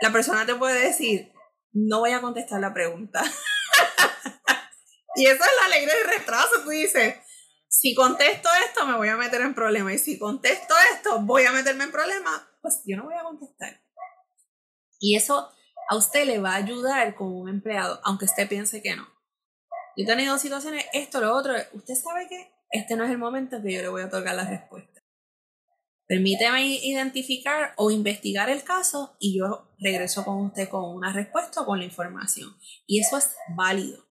S2: la persona te puede decir, no voy a contestar la pregunta. y esa es la ley del retraso, tú dices, si contesto esto me voy a meter en problemas y si contesto esto voy a meterme en problemas, pues yo no voy a contestar. Y eso a usted le va a ayudar como un empleado, aunque usted piense que no. Yo he tenido situaciones, esto, lo otro, usted sabe que este no es el momento en que yo le voy a otorgar la respuesta. Permíteme identificar o investigar el caso y yo regreso con usted con una respuesta o con la información. Y eso es válido.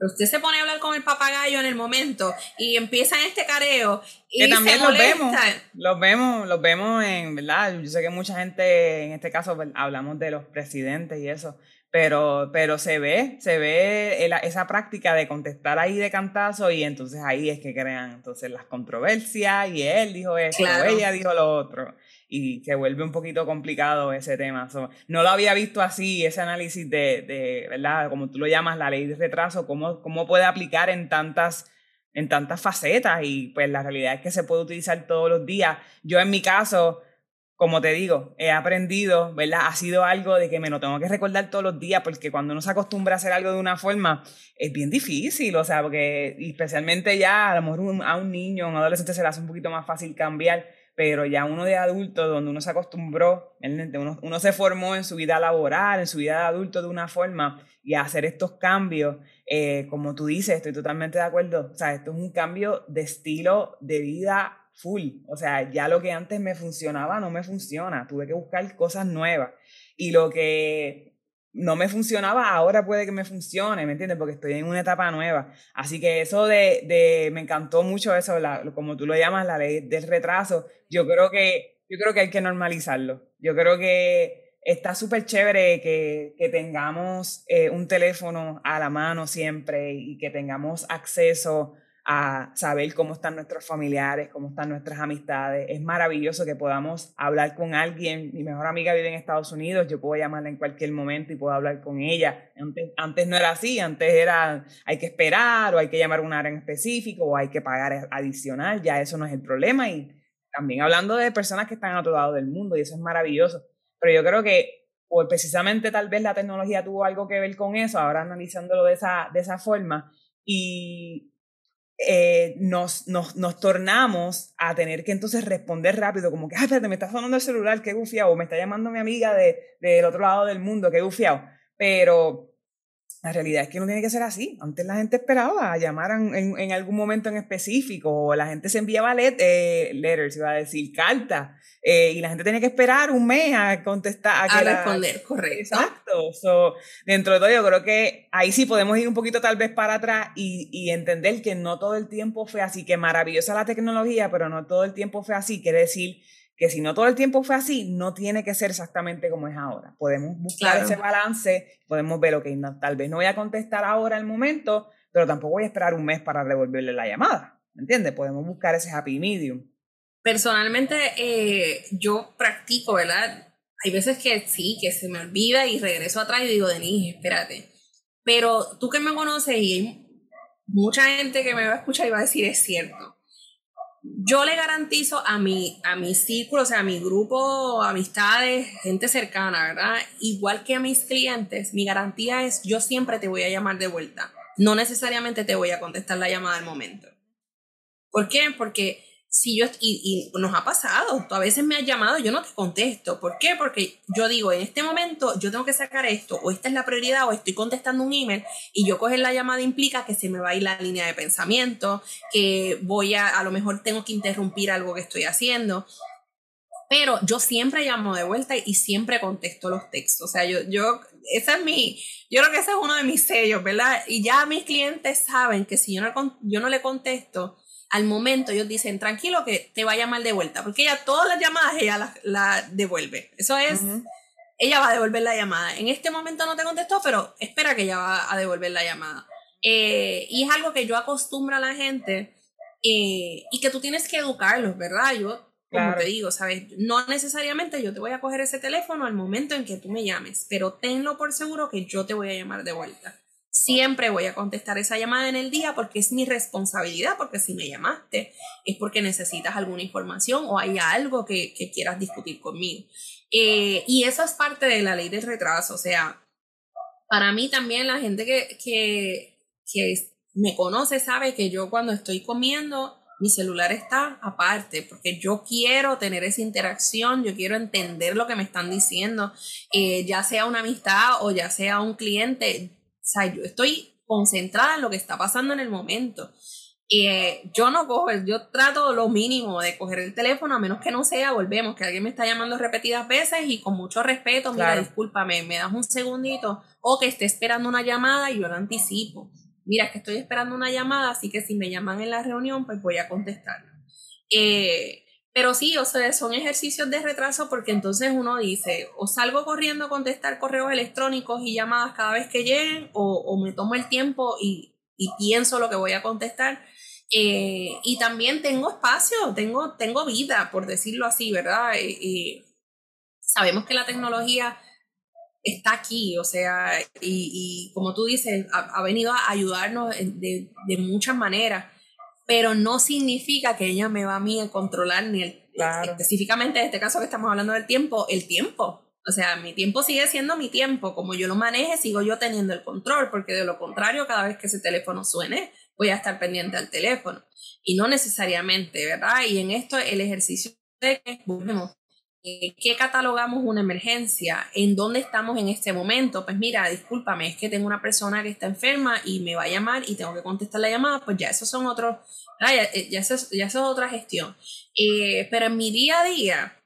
S2: Pero usted se pone a hablar con el papagayo en el momento y empieza en este careo. Y
S1: que también los vemos, los vemos, los vemos en, ¿verdad? Yo sé que mucha gente, en este caso, pues, hablamos de los presidentes y eso, pero, pero se ve, se ve esa práctica de contestar ahí de cantazo y entonces ahí es que crean entonces las controversias y él dijo esto, ella dijo lo otro y se vuelve un poquito complicado ese tema. no lo había visto así, ese análisis de, de, ¿verdad? Como tú lo llamas, la ley de retraso, cómo, cómo puede aplicar en tantas, en tantas facetas y pues la realidad es que se puede utilizar todos los días. Yo en mi caso, como te digo, he aprendido, ¿verdad? Ha sido algo de que me lo tengo que recordar todos los días porque cuando uno se acostumbra a hacer algo de una forma es bien difícil, o sea, porque especialmente ya a lo mejor a un niño, a un adolescente se le hace un poquito más fácil cambiar pero ya uno de adulto, donde uno se acostumbró, uno, se formó en su vida laboral, en su vida de adulto de una forma, y hacer estos cambios, eh, como tú dices, estoy totalmente de acuerdo, o sea, esto es un cambio de estilo de vida full, o sea, ya lo que antes me funcionaba no me funciona, tuve que buscar cosas nuevas, y lo que no me funcionaba, ahora puede que me funcione, ¿me entiendes? Porque estoy en una etapa nueva. Así que eso de, de me encantó mucho eso, como tú lo llamas, la ley del retraso. Yo creo que, yo creo que hay que normalizarlo. Yo creo que está súper chévere que, que tengamos eh, un teléfono a la mano siempre y que tengamos acceso a saber cómo están nuestros familiares, cómo están nuestras amistades. Es maravilloso que podamos hablar con alguien. Mi mejor amiga vive en Estados Unidos, yo puedo llamarla en cualquier momento y puedo hablar con ella. Antes, antes no era así, antes era hay que esperar o hay que llamar a un área en específico o hay que pagar adicional, ya eso no es el problema. Y también hablando de personas que están a otro lado del mundo y eso es maravilloso. Pero yo creo que pues precisamente tal vez la tecnología tuvo algo que ver con eso, ahora analizándolo de esa, de esa forma. Y eh, nos, nos, nos, tornamos a tener que entonces responder rápido, como que, ay, espérate, me está sonando el celular, qué gufiado, o me está llamando mi amiga del de, otro lado del mundo, qué gufiado. Pero la realidad es que no tiene que ser así. Antes la gente esperaba a llamar en, en, algún momento en específico, o la gente se enviaba let, eh, letters, iba a decir, cartas, eh, y la gente tenía que esperar un mes a contestar.
S2: A, responder, correcto.
S1: Exacto. So, dentro de todo, yo creo que ahí sí podemos ir un poquito tal vez para atrás y, y entender que no todo el tiempo fue así, que maravillosa la tecnología, pero no todo el tiempo fue así. Quiere decir que si no todo el tiempo fue así, no tiene que ser exactamente como es ahora. Podemos buscar ese balance, podemos ver, ok, tal vez no voy a contestar ahora el momento, pero tampoco voy a esperar un mes para devolverle la llamada. ¿Me entiendes? Podemos buscar ese happy medium.
S2: Personalmente, eh, yo practico, ¿verdad? Hay veces que sí, que se me olvida y regreso atrás y digo, Denise, espérate. Pero tú que me conoces y hay mucha gente que me va a escuchar y va a decir, es cierto yo le garantizo a mi, a mi círculo, o sea, a mi grupo, amistades, gente cercana, ¿verdad? Igual que a mis clientes, mi garantía es yo siempre te voy a llamar de vuelta. No necesariamente te voy a contestar la llamada al momento. ¿Por qué? Porque si yo, y, nos ha pasado, tú a veces me has llamado, yo no te contesto. ¿Por qué? Porque yo digo, en este momento yo tengo que sacar esto, o esta es la prioridad, o estoy contestando un email, y yo coger la llamada implica que se me va a ir la línea de pensamiento, que voy a, a lo mejor tengo que interrumpir algo que estoy haciendo. Pero yo siempre llamo de vuelta y siempre contesto los textos. O sea, yo, yo, esa es mi, yo creo que ese es uno de mis sellos, ¿verdad? Y ya mis clientes saben que si yo no, yo no le contesto, al momento ellos dicen, tranquilo que te va a llamar de vuelta, porque ella todas las llamadas ella la, la devuelve. Eso es, ella va a devolver la llamada. En este momento no te contestó, pero espera que ella va a devolver la llamada. Eh, y es algo que yo acostumbro a la gente eh, y que tú tienes que educarlos, ¿verdad? Yo, como te digo, ¿sabes? No necesariamente yo te voy a coger ese teléfono al momento en que tú me llames, pero tenlo por seguro que yo te voy a llamar de vuelta. Siempre voy a contestar esa llamada en el día porque es mi responsabilidad, porque si me llamaste es porque necesitas alguna información o hay algo que, quieras discutir conmigo. Eh, y eso es parte de la ley del retraso. O sea, para mí también la gente que, que, que me conoce sabe que yo cuando estoy comiendo mi celular está aparte, porque yo quiero tener esa interacción, yo quiero entender lo que me están diciendo, eh, ya sea una amistad o ya sea un cliente, o sea, yo estoy concentrada en lo que está pasando en el momento. Eh, yo no cojo, yo trato lo mínimo de coger el teléfono, a menos que no sea, volvemos, que alguien me está llamando repetidas veces y con mucho respeto, mira, discúlpame, me das un segundito, o que esté esperando una llamada y yo la anticipo. Mira, es que estoy esperando una llamada, así que si me llaman en la reunión, pues voy a contestar. Eh, pero sí, o sea, son ejercicios de retraso porque entonces uno dice, o salgo corriendo a contestar correos electrónicos y llamadas cada vez que lleguen, o, me tomo el tiempo y, pienso lo que voy a contestar. Eh, y también tengo espacio, tengo, tengo vida, por decirlo así, ¿verdad? Y, sabemos que la tecnología está aquí, o sea, y, como tú dices, ha, venido a ayudarnos de, de muchas maneras pero no significa que ella me va a mí a controlar ni el, específicamente en este caso que estamos hablando del tiempo, el tiempo. O sea, mi tiempo sigue siendo mi tiempo, como yo lo maneje, sigo yo teniendo el control, porque de lo contrario, cada vez que ese teléfono suene, voy a estar pendiente al teléfono. Y no necesariamente, ¿verdad? Y en esto el ejercicio de que volvemos ¿Qué catalogamos una emergencia? ¿En dónde estamos en este momento? Pues mira, discúlpame, es que tengo una persona que está enferma y me va a llamar y tengo que contestar la llamada, pues ya esos son otros, ya, eh, ya, eso, ya eso es otra gestión. Eh, pero en mi día a día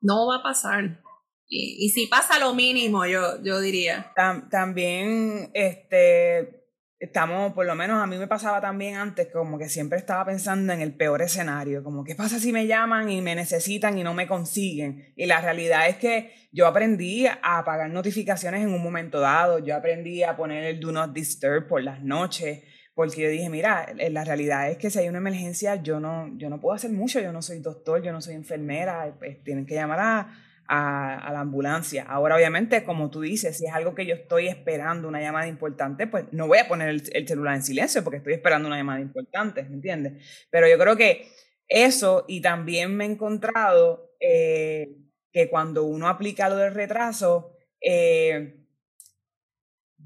S2: no va a pasar. Y, y si pasa lo mínimo, yo, yo diría.
S1: también, este, estamos, por lo menos a mí me pasaba también antes, como que siempre estaba pensando en el peor escenario, como qué pasa si me llaman y me necesitan y no me consiguen. Y la realidad es que yo aprendí a apagar notificaciones en un momento dado, yo aprendí a poner el do not disturb por las noches, porque yo dije, mira, la realidad es que si hay una emergencia, yo no, yo no puedo hacer mucho, yo no soy doctor, yo no soy enfermera, pues tienen que llamar a a, la ambulancia. Ahora, obviamente, como tú dices, si es algo que yo estoy esperando una llamada importante, pues no voy a poner el, celular en silencio porque estoy esperando una llamada importante, ¿me entiendes? Pero yo creo que eso, y también me he encontrado eh, que cuando uno aplica lo del retraso, eh,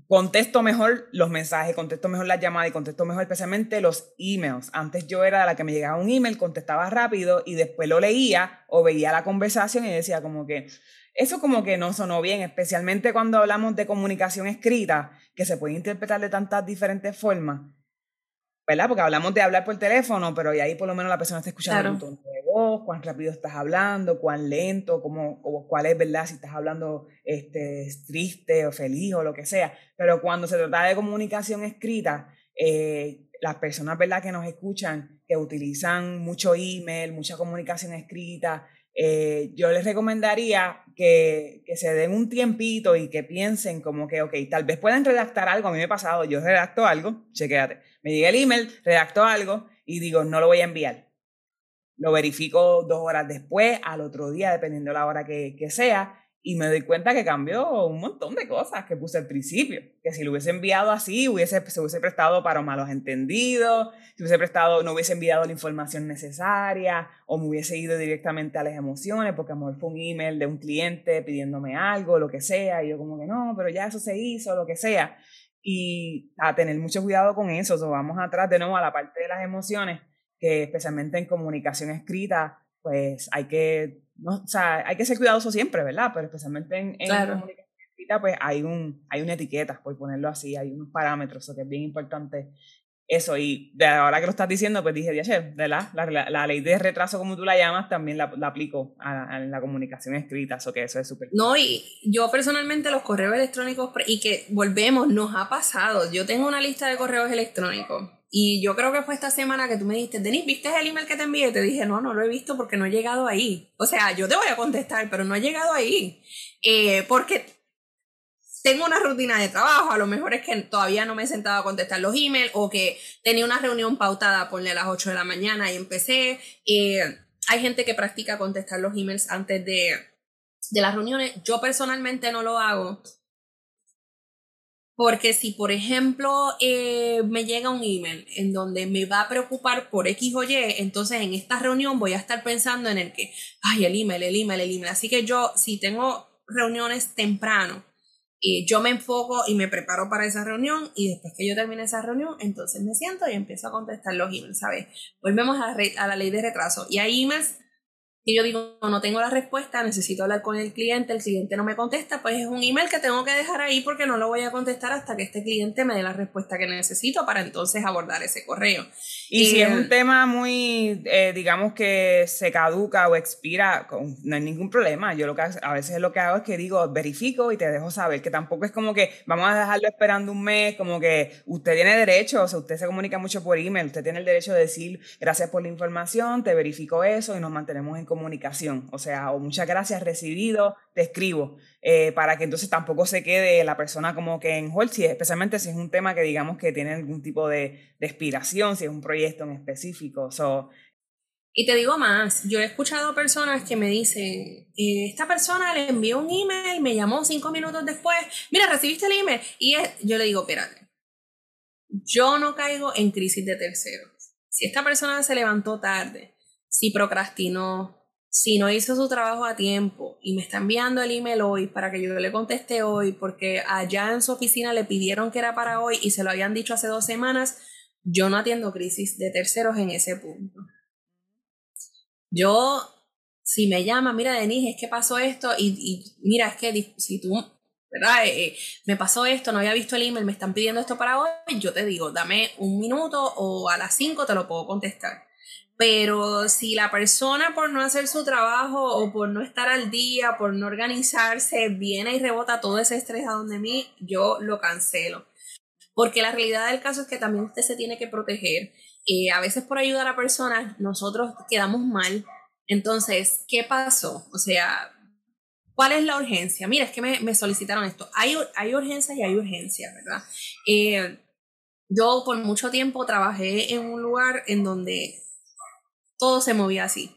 S1: contesto mejor los mensajes, contesto mejor las llamadas y contesto mejor especialmente los emails. Antes yo era la que me llegaba un email, contestaba rápido y después lo leía o veía la conversación y decía como que eso como que no sonó bien, especialmente cuando hablamos de comunicación escrita, que se puede interpretar de tantas diferentes formas. ¿verdad? Porque hablamos de hablar por teléfono, pero ahí por lo menos la persona está escuchando un tono de voz, cuán rápido estás hablando, cuán lento, cómo, o cuál es, ¿verdad? Si estás hablando este, triste o feliz o lo que sea. Pero cuando se trata de comunicación escrita, eh, las personas, ¿verdad? Que nos escuchan, que utilizan mucho email, mucha comunicación escrita, eh, yo les recomendaría que, que, se den un tiempito y que piensen como que, ok, tal vez puedan redactar algo. A mí me ha pasado, yo redacto algo, chequéate, me llega el email, redacto algo y digo, no lo voy a enviar. Lo verifico dos horas después, al otro día, dependiendo de la hora que, que sea, y me doy cuenta que cambió un montón de cosas que puse al principio. Que si lo hubiese enviado así, hubiese, se hubiese prestado para malos entendidos, si hubiese prestado, no hubiese enviado la información necesaria, o me hubiese ido directamente a las emociones, porque a lo mejor fue un email de un cliente pidiéndome algo, lo que sea, y yo como que no, pero ya eso se hizo, lo que sea. Y a tener mucho cuidado con eso. O vamos atrás de nuevo a la parte de las emociones, que especialmente en comunicación escrita, pues hay que no, o sea, hay que ser cuidadoso siempre, ¿verdad? Pero especialmente en, en comunicación escrita, pues hay, un, hay una etiqueta, por ponerlo así, hay unos parámetros, o que es bien importante eso. Y de ahora que lo estás diciendo, pues dije, ¿verdad? La, la, la, ley de retraso, como tú la llamas, también la, la aplico a, en la comunicación escrita, eso que eso es súper.
S2: No, y yo personalmente los correos electrónicos, y que volvemos, nos ha pasado. Yo tengo una lista de correos electrónicos y yo creo que fue esta semana que tú me dijiste, Denis, ¿viste el email que te envié? Te dije, no, no lo he visto porque no he llegado ahí. O sea, yo te voy a contestar, pero no he llegado ahí. Eh, porque tengo una rutina de trabajo, a lo mejor es que todavía no me he sentado a contestar los emails o que tenía una reunión pautada, ponle a las 8 de la mañana y empecé. Eh, hay gente que practica contestar los emails antes de, de las reuniones. Yo personalmente no lo hago porque si, por ejemplo, eh, me llega un email en donde me va a preocupar por X o Y, entonces en esta reunión voy a estar pensando en el que, ay, el email, el email, el email. Así que yo, si tengo reuniones temprano, eh, yo me enfoco y me preparo para esa reunión y después que yo termine esa reunión, entonces me siento y empiezo a contestar los emails, ¿sabes? Volvemos a, a la ley de retraso. Y hay emails y yo digo, no tengo la respuesta, necesito hablar con el cliente, el cliente no me contesta, pues es un email que tengo que dejar ahí porque no lo voy a contestar hasta que este cliente me dé la respuesta que necesito para entonces abordar ese correo.
S1: Y, si es un tema muy, eh, digamos que se caduca o expira, no hay ningún problema. Yo lo que a veces lo que hago es que digo, verifico y te dejo saber, que tampoco es como que vamos a dejarlo esperando un mes, como que usted tiene derecho, o sea, usted se comunica mucho por email, usted tiene el derecho de decir gracias por la información, te verifico eso y nos mantenemos en comunicación, o sea, o muchas gracias, recibido, te escribo, eh, para que entonces tampoco se quede la persona como que en hold, si, especialmente si es un tema que digamos que tiene algún tipo de, de expiración, si es un proyecto en específico. So,
S2: y te digo más, yo he escuchado personas que me dicen, eh, esta persona le envió un email, me llamó cinco minutos después, mira, recibiste el email. Y yo le digo, espérate, yo no caigo en crisis de terceros. Si esta persona se levantó tarde, si procrastinó, si no hizo su trabajo a tiempo y me está enviando el email hoy para que yo le conteste hoy porque allá en su oficina le pidieron que era para hoy y se lo habían dicho hace dos semanas, yo no atiendo crisis de terceros en ese punto. Yo, si me llama, mira Denise, es que pasó esto y, mira, es que si tú, ¿verdad? Eh, eh, me pasó esto, no había visto el email, me están pidiendo esto para hoy, yo te digo, dame un minuto o a las cinco te lo puedo contestar. Pero si la persona por no hacer su trabajo o por no estar al día, por no organizarse, viene y rebota todo ese estrés a donde mí, yo lo cancelo. Porque la realidad del caso es que también usted se tiene que proteger. Eh, a veces por ayudar a personas nosotros quedamos mal. Entonces, ¿qué pasó? O sea, ¿cuál es la urgencia? Mira, es que me, me solicitaron esto. Hay, hay urgencias y hay urgencias, ¿verdad? Eh, yo por mucho tiempo trabajé en un lugar en donde todo se movía así.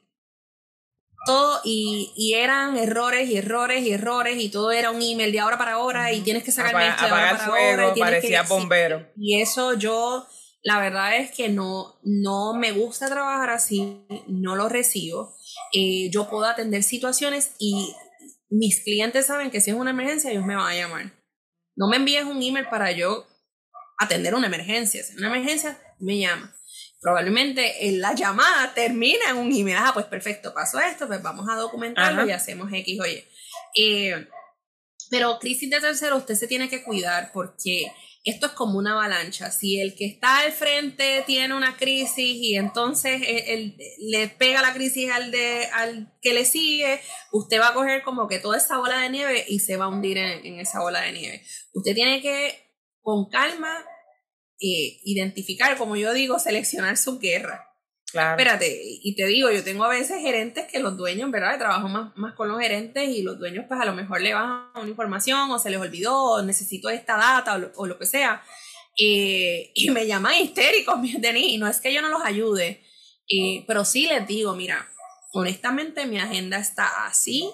S2: Todo y, y, eran errores y errores y errores y todo era un email de ahora para ahora y tienes que sacar
S1: esto de ahora para fuego, ahora. Y parecía bombero.
S2: Y eso yo, la verdad es que no, no me gusta trabajar así, no lo recibo. Eh, yo puedo atender situaciones y mis clientes saben que si es una emergencia ellos me van a llamar. No me envíes un email para yo atender una emergencia. Si es una emergencia, me llama probablemente en la llamada termina en un email. Ah, pues perfecto, pasó esto, pues vamos a documentarlo y hacemos X, oye. Eh, pero crisis de tercero, usted se tiene que cuidar porque esto es como una avalancha. Si el que está al frente tiene una crisis y entonces él, le pega la crisis al, de, al que le sigue, usted va a coger como que toda esa bola de nieve y se va a hundir en, en esa bola de nieve. Usted tiene que, con calma, eh, identificar, como yo digo, seleccionar su guerra. Claro. Espérate, y te digo, yo tengo a veces gerentes que los dueños, ¿verdad? Trabajo más, más con los gerentes y los dueños pues a lo mejor le van una información o se les olvidó o necesito esta data o lo, que sea. Eh, y me llaman histéricos, Denis, y no es que yo no los ayude, eh, pero sí les digo, mira, honestamente mi agenda está así,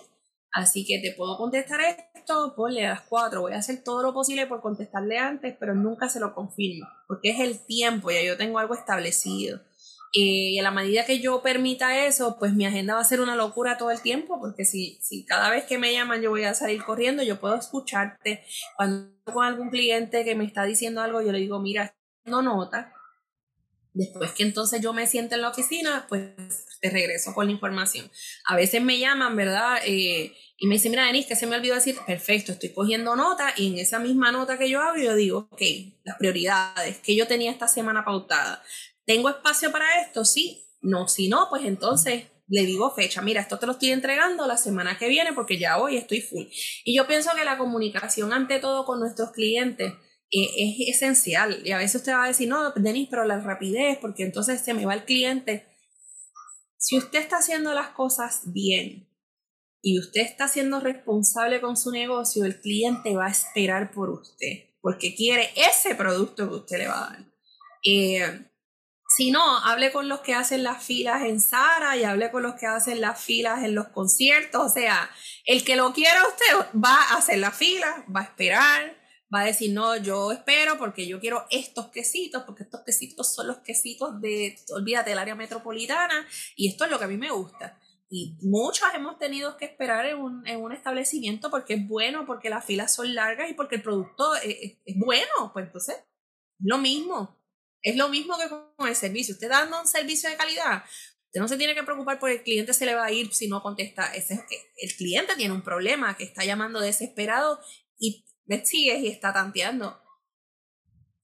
S2: Así que te puedo contestar esto, ponle a las 4, voy a hacer todo lo posible por contestarle antes, pero nunca se lo confirmo, porque es el tiempo, ya yo tengo algo establecido. Eh, y a la medida que yo permita eso, pues mi agenda va a ser una locura todo el tiempo, porque si, si cada vez que me llaman yo voy a salir corriendo, yo puedo escucharte. Cuando con algún cliente que me está diciendo algo, yo le digo, mira, no nota. Después que entonces yo me siento en la oficina, pues te regreso con la información. A veces me llaman, ¿verdad? Eh, y me dicen, mira, Denise, que se me olvidó decir, perfecto, estoy cogiendo nota y en esa misma nota que yo hago, yo digo, ok, las prioridades que yo tenía esta semana pautada ¿Tengo espacio para esto? Sí. No, si no, pues entonces le digo fecha, mira, esto te lo estoy entregando la semana que viene porque ya hoy estoy full. Y yo pienso que la comunicación ante todo con nuestros clientes es esencial. Y a veces usted va a decir, no, Denis, pero la rapidez, porque entonces se me va el cliente. Si usted está haciendo las cosas bien y usted está siendo responsable con su negocio, el cliente va a esperar por usted porque quiere ese producto que usted le va a dar. Eh, si no, hable con los que hacen las filas en Sara y hable con los que hacen las filas en los conciertos. O sea, el que lo quiera usted va a hacer la fila, va a esperar, va a decir, no, yo espero porque yo quiero estos quesitos, porque estos quesitos son los quesitos de, olvídate, del área metropolitana y esto es lo que a mí me gusta. Y muchos hemos tenido que esperar en un, en un establecimiento porque es bueno, porque las filas son largas y porque el producto es, es bueno. Pues entonces, lo mismo es lo mismo que con el servicio. Usted dando un servicio de calidad, usted no se tiene que preocupar por el cliente se le va a ir si no contesta. Ese es el cliente tiene un problema, que está llamando desesperado y me sigue y está tanteando.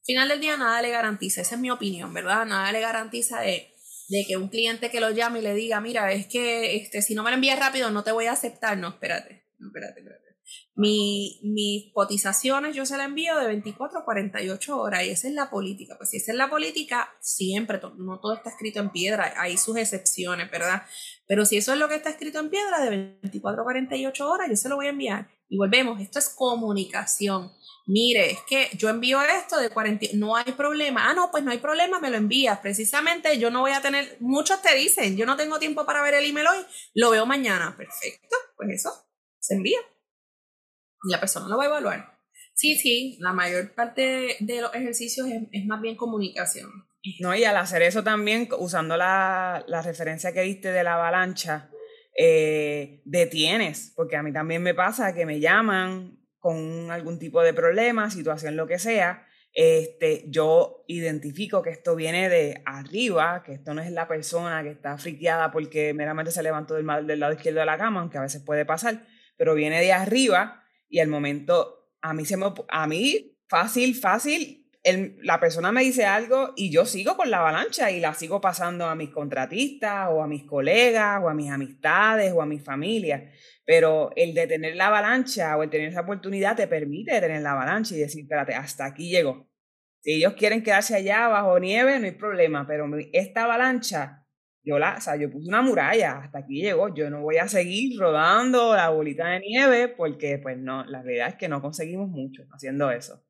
S2: Final del día nada le garantiza, esa es mi opinión, ¿verdad? Nada le garantiza de, de que un cliente que lo llame y le diga, mira, es que este, si no me lo envías rápido no te voy a aceptar. No, espérate, espérate, espérate. Mi, mis cotizaciones yo se las envío de 24 a 48 horas y esa es la política. Pues si esa es la política, siempre, no todo está escrito en piedra, hay sus excepciones, ¿verdad? Pero si eso es lo que está escrito en piedra de 24 a 48 horas, yo se lo voy a enviar. Y volvemos, esto es comunicación. Mire, es que yo envío esto de 40, no hay problema. Ah, no, pues no hay problema, me lo envías. Precisamente yo no voy a tener, muchos te dicen, yo no tengo tiempo para ver el email hoy, lo veo mañana. Perfecto, pues eso, se envía y la persona lo va a evaluar. Sí, sí, la mayor parte de los ejercicios es, más bien comunicación.
S1: No, y al hacer eso también, usando la, la referencia que diste de la avalancha, eh, detienes, porque a mí también me pasa que me llaman con algún tipo de problema, situación, lo que sea, este, yo identifico que esto viene de arriba, que esto no es la persona que está friqueada porque meramente se levantó del, del lado izquierdo de la cama, aunque a veces puede pasar, pero viene de arriba y el momento, a mí se me, a mí, fácil, fácil, la persona me dice algo y yo sigo con la avalancha y la sigo pasando a mis contratistas o a mis colegas o a mis amistades o a mi familia. Pero el de tener la avalancha o el tener esa oportunidad te permite tener la avalancha y decir, espérate, hasta aquí llego. Si ellos quieren quedarse allá bajo nieve, no hay problema, pero esta avalancha yo la, o sea, yo puse una muralla, hasta aquí llegó, yo no voy a seguir rodando la bolita de nieve porque pues no, la realidad es que no conseguimos mucho haciendo eso.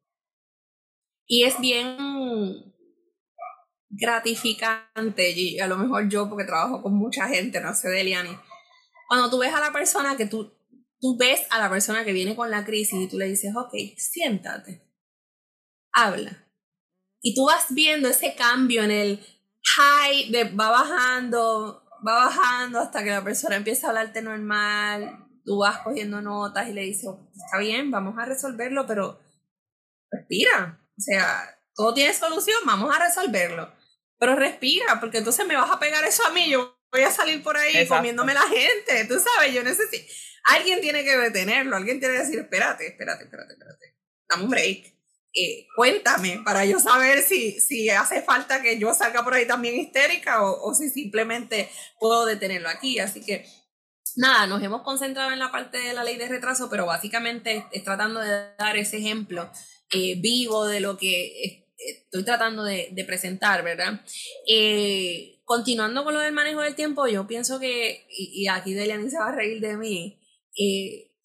S2: Y es bien gratificante, y a lo mejor yo porque trabajo con mucha gente, no sé, Deliani, cuando tú ves a la persona que tú, tú ves a la persona que viene con la crisis y tú le dices, ok, siéntate, habla. Y tú vas viendo ese cambio en el, high, de, va bajando, va bajando hasta que la persona empieza a hablarte normal, tú vas cogiendo notas y le dices, está bien, vamos a resolverlo, pero respira. O sea, todo tiene solución, vamos a resolverlo. Pero respira, porque entonces me vas a pegar eso a mí, yo voy a salir por ahí comiéndome la gente, tú sabes, yo necesito... Alguien tiene que detenerlo, alguien tiene que decir, espérate, espérate, espérate, espérate, dame un break eh, cuéntame para yo saber si, si hace falta que yo salga por ahí también histérica o, o, si simplemente puedo detenerlo aquí. Así que nada, nos hemos concentrado en la parte de la ley de retraso, pero básicamente es, tratando de dar ese ejemplo eh, vivo de lo que estoy tratando de, presentar, ¿verdad? Eh, continuando con lo del manejo del tiempo, yo pienso que, y, y aquí Deliani se va a reír de mí,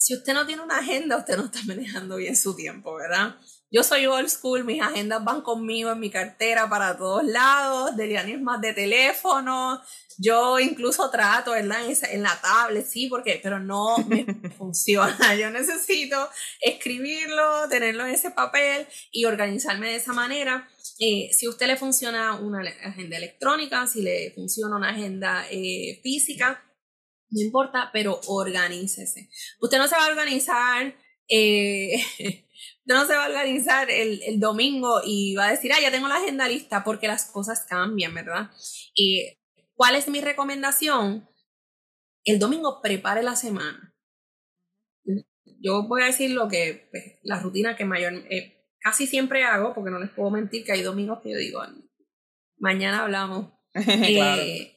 S2: si usted no tiene una agenda, usted no está manejando bien su tiempo, ¿verdad? Yo soy old school, mis agendas van conmigo en mi cartera para todos lados, Deliani es más de teléfono, yo incluso trato, ¿verdad? En, la tablet, sí, porque, pero no me funciona. Yo necesito escribirlo, tenerlo en ese papel y organizarme de esa manera. Eh, si a usted le funciona una agenda electrónica, si le funciona una agenda eh, física, no importa, pero organícese. Usted no se va a organizar. Eh, no se va a organizar el, el, domingo y va a decir, ah, ya tengo la agenda lista, porque las cosas cambian, ¿verdad? Y ¿Cuál es mi recomendación? El domingo prepare la semana. Yo voy a decir lo que, pues, la rutina que mayor, eh, casi siempre hago, porque no les puedo mentir que hay domingos que yo digo, mañana hablamos. Eh,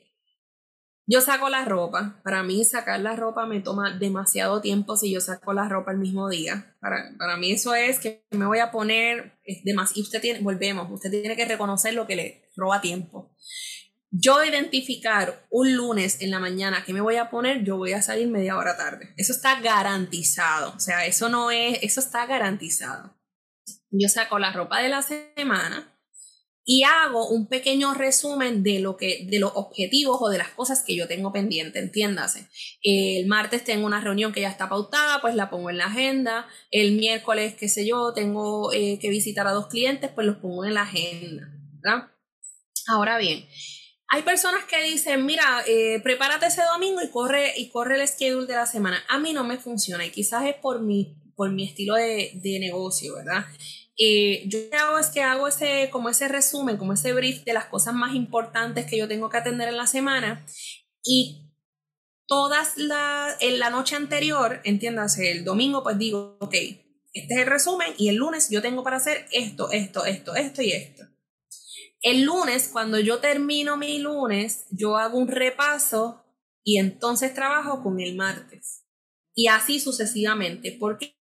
S2: yo saco la ropa. Para mí sacar la ropa me toma demasiado tiempo si yo saco la ropa el mismo día. Para, para mí eso es que me voy a poner, es y usted tiene, volvemos, usted tiene que reconocer lo que le roba tiempo yo identificar un lunes en la mañana que me voy a poner, yo voy a salir media hora tarde. Eso está garantizado. O sea, eso no es, eso está garantizado. Yo saco la ropa de la semana y hago un pequeño resumen de lo que, de los objetivos o de las cosas que yo tengo pendiente, entiéndase. El martes tengo una reunión que ya está pautada, pues la pongo en la agenda. El miércoles, qué sé yo, tengo eh, que visitar a dos clientes, pues los pongo en la agenda. ¿verdad? Ahora bien, hay personas que dicen, mira, eh, prepárate ese domingo y corre, y corre el schedule de la semana. A mí no me funciona y quizás es por mi, por mi estilo de, de negocio, ¿verdad? Eh, yo lo que hago es que hago ese, como ese resumen, como ese brief de las cosas más importantes que yo tengo que atender en la semana y todas las, en la noche anterior, entiéndase, el domingo pues digo, ok, este es el resumen y el lunes yo tengo para hacer esto, esto, esto, esto y esto. El lunes, cuando yo termino mi lunes, yo hago un repaso y entonces trabajo con el martes. Y así sucesivamente. ¿Por qué?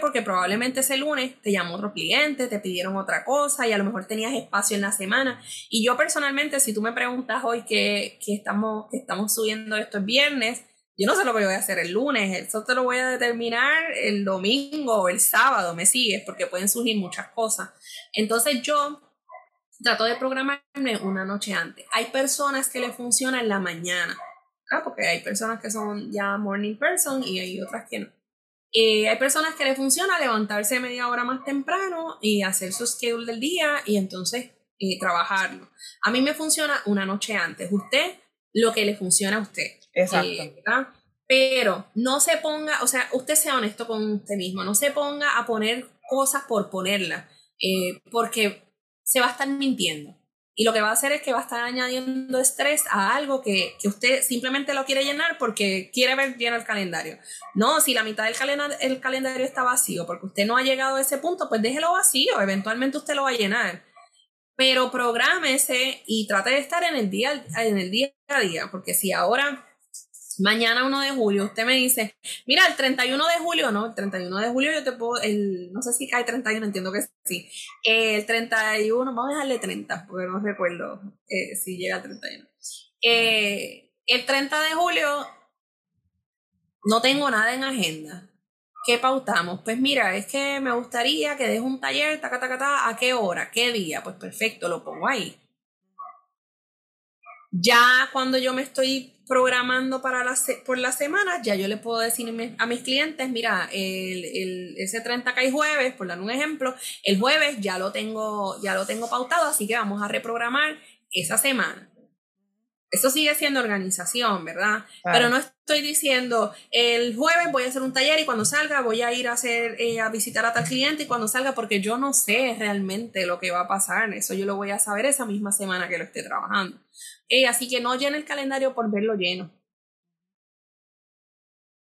S2: Porque probablemente ese lunes te llamó otro cliente, te pidieron otra cosa y a lo mejor tenías espacio en la semana. Y yo personalmente, si tú me preguntas hoy que, estamos, que estamos subiendo esto el viernes, yo no sé lo que voy a hacer el lunes, eso te lo voy a determinar el domingo o el sábado, me sigues, porque pueden surgir muchas cosas. Entonces yo trato de programarme una noche antes. Hay personas que le funciona en la mañana, porque hay personas que son ya morning person y hay otras que no. Eh, hay personas que le funciona levantarse media hora más temprano y hacer su schedule del día y entonces eh, trabajarlo. A mí me funciona una noche antes. Usted, lo que le funciona a usted.
S1: Exacto. Eh,
S2: Pero no se ponga, o sea, usted sea honesto con usted mismo, no se ponga a poner cosas por ponerlas, porque se va a estar mintiendo. Y lo que va a hacer es que va a estar añadiendo estrés a algo que, que usted simplemente lo quiere llenar porque quiere ver bien el calendario. No, si la mitad del el calendario está vacío porque usted no ha llegado a ese punto, pues déjelo vacío, eventualmente usted lo va a llenar. Pero prográmese y trate de estar en el día, en el día a día, porque si ahora mañana 1 de julio, usted me dice, mira, el 31 de julio, no, el 31 de julio yo te puedo, el, no sé si cae 31, entiendo que sí. El 31, vamos a dejarle 30, porque no recuerdo eh, si llega al 31. Eh, el 30 de julio no tengo nada en agenda. ¿Qué pautamos? Pues mira, es que me gustaría que deje un taller, taca, taca, taca, ¿a qué hora? ¿Qué día? Pues perfecto, lo pongo ahí. Ya cuando yo me estoy programando para la por la semana, ya yo le puedo decir a mis clientes, mira, el, el, ese 30 cae jueves, por dar un ejemplo, el jueves ya lo tengo, ya lo tengo pautado, así que vamos a reprogramar esa semana. Eso sigue siendo organización, ¿verdad? Pero no estoy diciendo, el jueves voy a hacer un taller y cuando salga voy a ir a hacer, eh, a visitar a tal cliente y cuando salga, porque yo no sé realmente lo que va a pasar. Eso yo lo voy a saber esa misma semana que lo esté trabajando. Así que no llene el calendario por verlo lleno.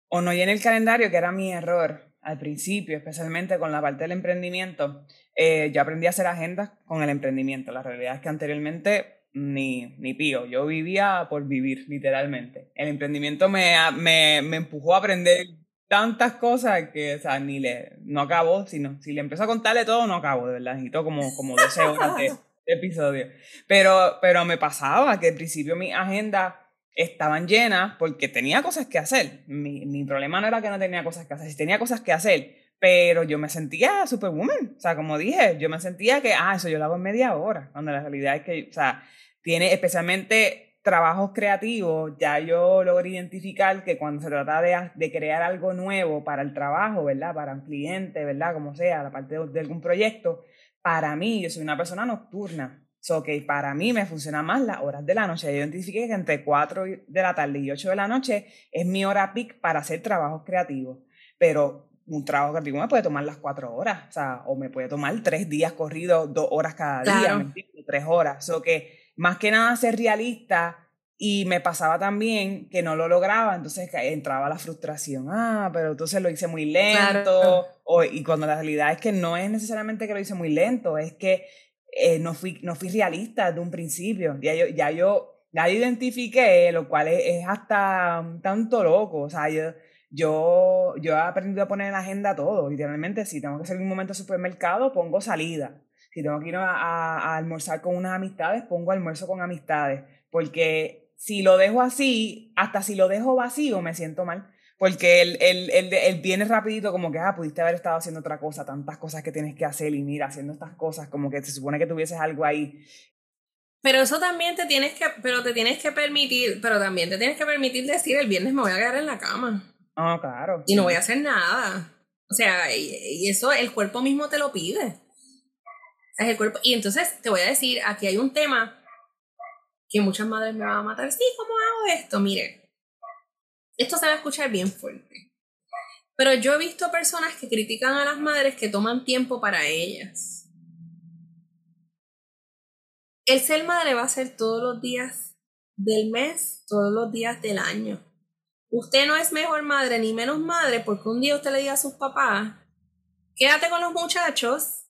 S1: O no llene el calendario, que era mi error al principio, especialmente con la parte del emprendimiento. Eh, yo aprendí a hacer agendas con el emprendimiento. La realidad es que anteriormente ni, ni pío. Yo vivía por vivir, literalmente. El emprendimiento me, me, me empujó a aprender tantas cosas que, o sea, ni le, no acabo, sino, si le empiezo a contarle todo, no acabo, de verdad. Necesito como, como 12 horas de, episodio. Pero, pero me pasaba que al principio mi agenda estaban llenas porque tenía cosas que hacer. Mi, mi problema no era que no tenía cosas que hacer, si tenía cosas que hacer, pero yo me sentía superwoman. O sea, como dije, yo me sentía que, ah, eso yo lo hago en media hora, cuando la realidad es que, o sea, tiene especialmente trabajos creativos, ya yo logro identificar que cuando se trata de, de, crear algo nuevo para el trabajo, ¿verdad? Para un cliente, ¿verdad? Como sea, la parte de, de algún proyecto, para mí, yo soy una persona nocturna. So que para mí me funciona más las horas de la noche. Yo identifiqué que entre 4 de la tarde y 8 de la noche es mi hora peak para hacer trabajos creativos. Pero un trabajo creativo me puede tomar las 4 horas, o sea, o me puede tomar 3 días corridos, 2 horas cada día, ¿me 3 horas. So que más que nada ser realista y me pasaba también que no lo lograba, entonces entraba la frustración, ah, pero entonces lo hice muy lento, o, y cuando la realidad es que no es necesariamente que lo hice muy lento, es que eh, no, fui, no fui realista desde un principio, ya yo, ya yo, ya identifiqué, lo cual es, hasta un tanto loco, o sea, yo, yo, yo he aprendido a poner en agenda todo, literalmente, si tengo que salir un momento al supermercado, pongo salida, si tengo que ir a, a, almorzar con unas amistades, pongo almuerzo con amistades, porque si lo dejo así, hasta si lo dejo vacío, me siento mal. Porque él, él, él, él, viene rapidito como que, ah, pudiste haber estado haciendo otra cosa, tantas cosas que tienes que hacer y mira, haciendo estas cosas, como que se supone que tuvieses algo ahí.
S2: Pero eso también te tienes que, pero te tienes que permitir, pero también te tienes que permitir decir, el viernes me voy a quedar en la cama.
S1: Ah, claro.
S2: Y no voy a hacer nada. O sea, y, eso el cuerpo mismo te lo pide el cuerpo. Y entonces te voy a decir, aquí hay un tema que muchas madres me van a matar. Sí, ¿cómo hago esto? Mire, esto se va a escuchar bien fuerte. Pero yo he visto personas que critican a las madres que toman tiempo para ellas. El ser madre va a ser todos los días del mes, todos los días del año. Usted no es mejor madre ni menos madre porque un día usted le diga a sus papás, quédate con los muchachos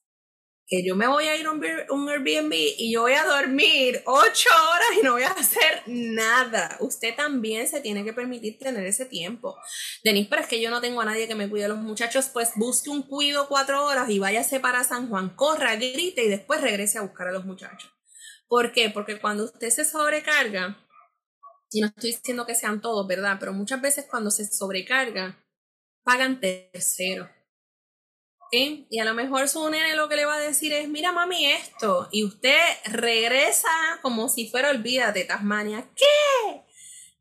S2: que yo me voy a ir a un, Airbnb y yo voy a dormir ocho horas y no voy a hacer nada. Usted también se tiene que permitir tener ese tiempo. Denise, pero es que yo no tengo a nadie que me cuide a los muchachos, pues busque un cuido cuatro horas y váyase para San Juan, corra, grite y después regrese a buscar a los muchachos. ¿Por qué? Porque cuando usted se sobrecarga, y no estoy diciendo que sean todos, ¿verdad? Pero muchas veces cuando se sobrecarga, pagan y a lo mejor su nene lo que le va a decir es, mira mami esto, y usted regresa como si fuera olvídate, Tasmania, ¿qué?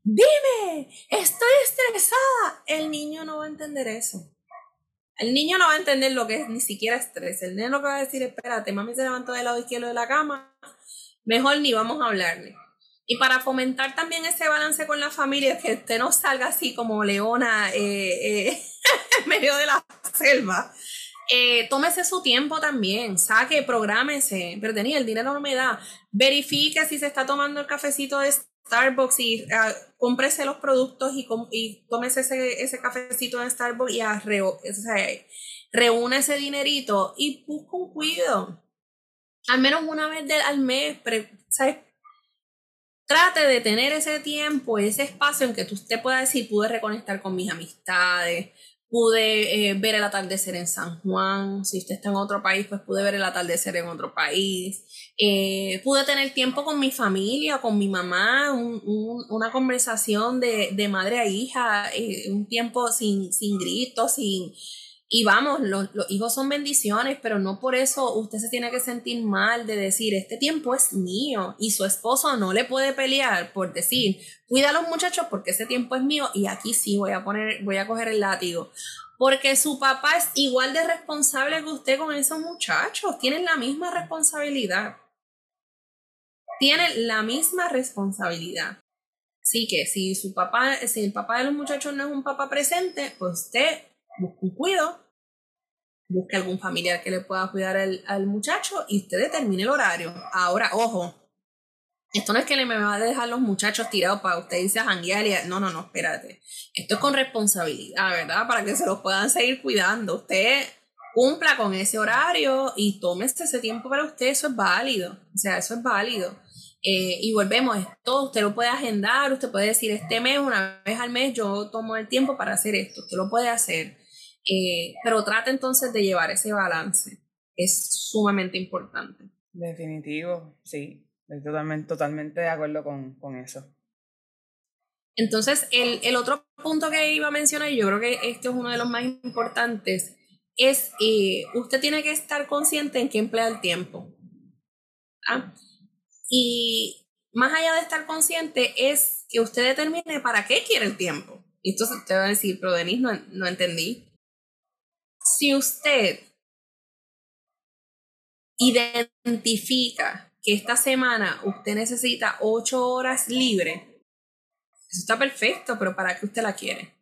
S2: Dime, estoy estresada. El niño no va a entender eso. El niño no va a entender lo que es ni siquiera estrés. El niño lo que va a decir, espérate, mami se levantó del lado izquierdo de la cama, mejor ni vamos a hablarle. Y para fomentar también ese balance con la familia, que usted no salga así como leona eh, eh, en medio de la selva, eh, tómese su tiempo también, saque, prográmese, pero tenía el dinero no me da. Verifique si se está tomando el cafecito de Starbucks y uh, cómprese los productos y, y tómese ese, ese cafecito de Starbucks y reúne ese dinerito y busca un cuido. Al menos una vez al mes, Trate de tener ese tiempo, ese espacio en que usted pueda decir, pude reconectar con mis amistades, pude eh, ver el atardecer en San Juan, si usted está en otro país, pues pude ver el atardecer en otro país, eh, pude tener tiempo con mi familia, con mi mamá, una conversación de, de, madre a hija, eh, un tiempo sin, sin gritos, sin y vamos, los, hijos son bendiciones, pero no por eso usted se tiene que sentir mal de decir, este tiempo es mío y su esposo no le puede pelear por decir, cuida a los muchachos porque ese tiempo es mío y aquí sí voy a poner, voy a coger el látigo. Porque su papá es igual de responsable que usted con esos muchachos, tienen la misma responsabilidad. Tienen la misma responsabilidad. Así que si su papá, si el papá de los muchachos no es un papá presente, pues usted busque un cuido, busque algún familiar que le pueda cuidar al, al muchacho y usted determine el horario. Ahora, ojo, esto no es que le me va a dejar los muchachos tirados para usted irse a y no, no, no, espérate. Esto es con responsabilidad, ¿verdad? Para que se los puedan seguir cuidando. Usted cumpla con ese horario y tómese ese tiempo para usted, eso es válido. O sea, eso es válido. Eh, y volvemos, esto usted lo puede agendar, usted puede decir, este mes, una vez al mes, yo tomo el tiempo para hacer esto, usted lo puede hacer. Eh, pero trata entonces de llevar ese balance. Es sumamente importante.
S1: Definitivo, sí. Estoy totalmente, totalmente de acuerdo con, con eso.
S2: Entonces, el, el, otro punto que iba a mencionar, y yo creo que esto es uno de los más importantes, es eh, usted tiene que estar consciente en qué emplea el tiempo. ¿ah? Y más allá de estar consciente, es que usted determine para qué quiere el tiempo. Y entonces usted va a decir, pero Denise, no, no entendí. Si usted identifica que esta semana usted necesita ocho horas libre, eso está perfecto, pero ¿para qué usted la quiere?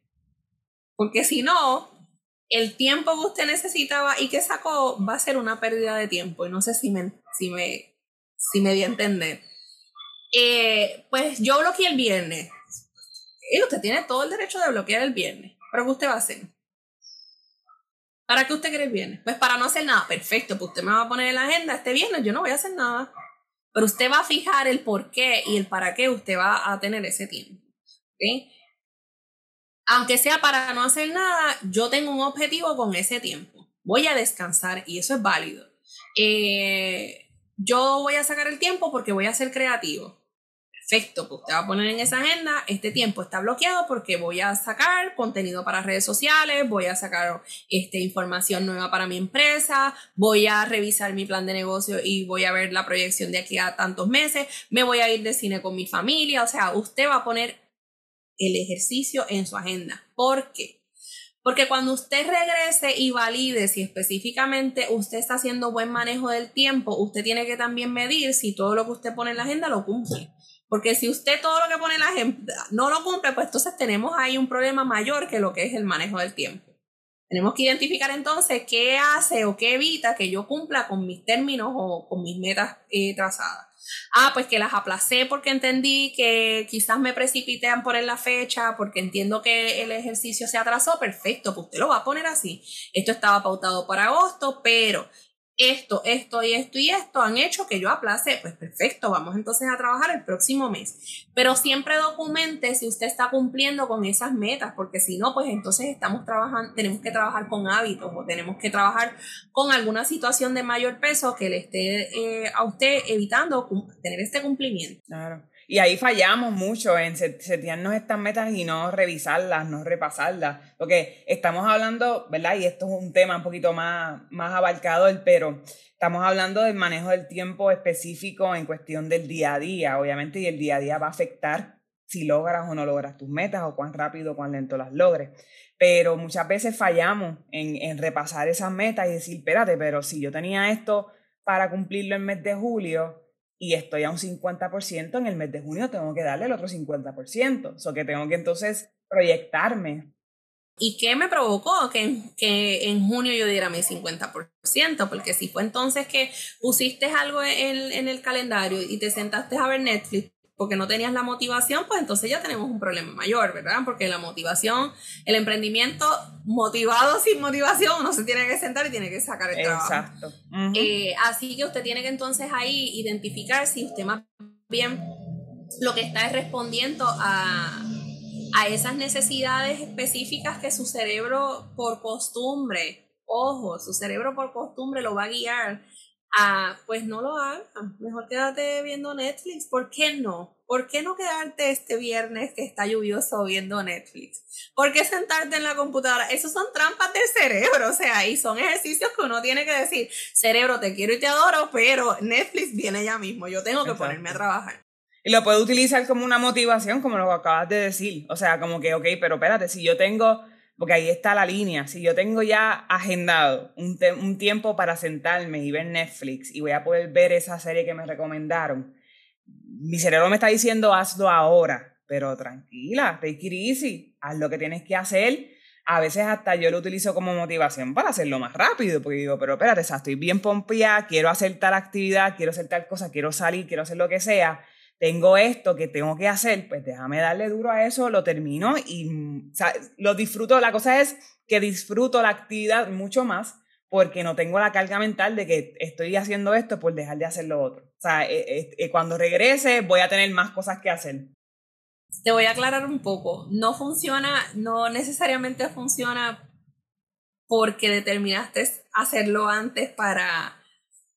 S2: Porque si no, el tiempo que usted necesitaba y que sacó va a ser una pérdida de tiempo. Y no sé si me, si me, si me di a entender. Eh, pues yo bloqueé el viernes. Y usted tiene todo el derecho de bloquear el viernes. ¿Pero qué usted va a hacer? ¿Para qué usted quiere el viernes? Pues para no hacer nada. Perfecto, pues usted me va a poner en la agenda este viernes, yo no voy a hacer nada. Pero usted va a fijar el por qué y el para qué usted va a tener ese tiempo. Aunque sea para no hacer nada, yo tengo un objetivo con ese tiempo. Voy a descansar y eso es válido. Eh, yo voy a sacar el tiempo porque voy a ser creativo perfecto, pues usted va a poner en esa agenda, este tiempo está bloqueado porque voy a sacar contenido para redes sociales, voy a sacar este, información nueva para mi empresa, voy a revisar mi plan de negocio y voy a ver la proyección de aquí a tantos meses, me voy a ir de cine con mi familia, o sea, usted va a poner el ejercicio en su agenda. ¿Por qué? Porque cuando usted regrese y valide si específicamente usted está haciendo buen manejo del tiempo, usted tiene que también medir si todo lo que usted pone en la agenda lo cumple. Porque si usted todo lo que pone la agenda no lo cumple, pues entonces tenemos ahí un problema mayor que lo que es el manejo del tiempo. Tenemos que identificar entonces qué hace o qué evita que yo cumpla con mis términos o con mis metas eh, trazadas. Ah, pues que las aplacé porque entendí que quizás me precipité en poner la fecha, porque entiendo que el ejercicio se atrasó, perfecto, pues usted lo va a poner así. Esto estaba pautado para agosto, pero esto, esto y esto y esto han hecho que yo aplace, pues perfecto, vamos entonces a trabajar el próximo mes. Pero siempre documente si usted está cumpliendo con esas metas, porque si no, pues entonces estamos trabajando, tenemos que trabajar con hábitos o tenemos que trabajar con alguna situación de mayor peso que le esté eh, a usted evitando tener este cumplimiento.
S1: Claro. Y ahí fallamos mucho en setearnos estas metas y no revisarlas, no repasarlas. Porque estamos hablando, ¿verdad? Y esto es un tema un poquito más, más abarcador, pero estamos hablando del manejo del tiempo específico en cuestión del día a día, obviamente, y el día a día va a afectar si logras o no logras tus metas o cuán rápido o cuán lento las logres. Pero muchas veces fallamos en, en repasar esas metas y decir, espérate, pero si yo tenía esto para cumplirlo en mes de julio, y estoy a un 50%, en el mes de junio tengo que darle el otro 50%. O que tengo que entonces proyectarme.
S2: ¿Y qué me provocó que, que en junio yo diera mi 50%? Porque si fue entonces que pusiste algo en, en el calendario y te sentaste a ver Netflix porque no tenías la motivación, pues entonces ya tenemos un problema mayor, ¿verdad? Porque la motivación, el emprendimiento motivado sin motivación, uno se tiene que sentar y tiene que sacar el trabajo. Exacto. Eh, así que usted tiene que entonces ahí identificar si usted más bien lo que está es respondiendo a, a esas necesidades específicas que su cerebro por costumbre, ojo, su cerebro por costumbre lo va a guiar Ah, pues no lo hagas. Mejor quédate viendo Netflix. ¿Por qué no? ¿Por qué no quedarte este viernes que está lluvioso viendo Netflix? ¿Por qué sentarte en la computadora? Esos son trampas del cerebro, o sea, y son ejercicios que uno tiene que decir, cerebro, te quiero y te adoro, pero Netflix viene ya mismo, yo tengo que ponerme a trabajar.
S1: Y lo puedo utilizar como una motivación, como lo acabas de decir. O sea, como que, ok, pero espérate, si yo tengo porque ahí está la línea. Si yo tengo ya agendado un, un, tiempo para sentarme y ver Netflix y voy a poder ver esa serie que me recomendaron, mi cerebro me está diciendo hazlo ahora, pero tranquila, take it easy, haz lo que tienes que hacer. A veces hasta yo lo utilizo como motivación para hacerlo más rápido, porque digo, pero espérate, estoy bien pompeada, quiero hacer tal actividad, quiero hacer tal cosa, quiero salir, quiero hacer lo que sea tengo esto que tengo que hacer, pues déjame darle duro a eso, lo termino y mm, lo disfruto. La cosa es que disfruto la actividad mucho más porque no tengo la carga mental de que estoy haciendo esto por dejar de hacer lo otro. O sea, eh, eh, eh, cuando regrese voy a tener más cosas que hacer.
S2: Te voy a aclarar un poco. No funciona, no necesariamente funciona porque determinaste hacerlo antes para,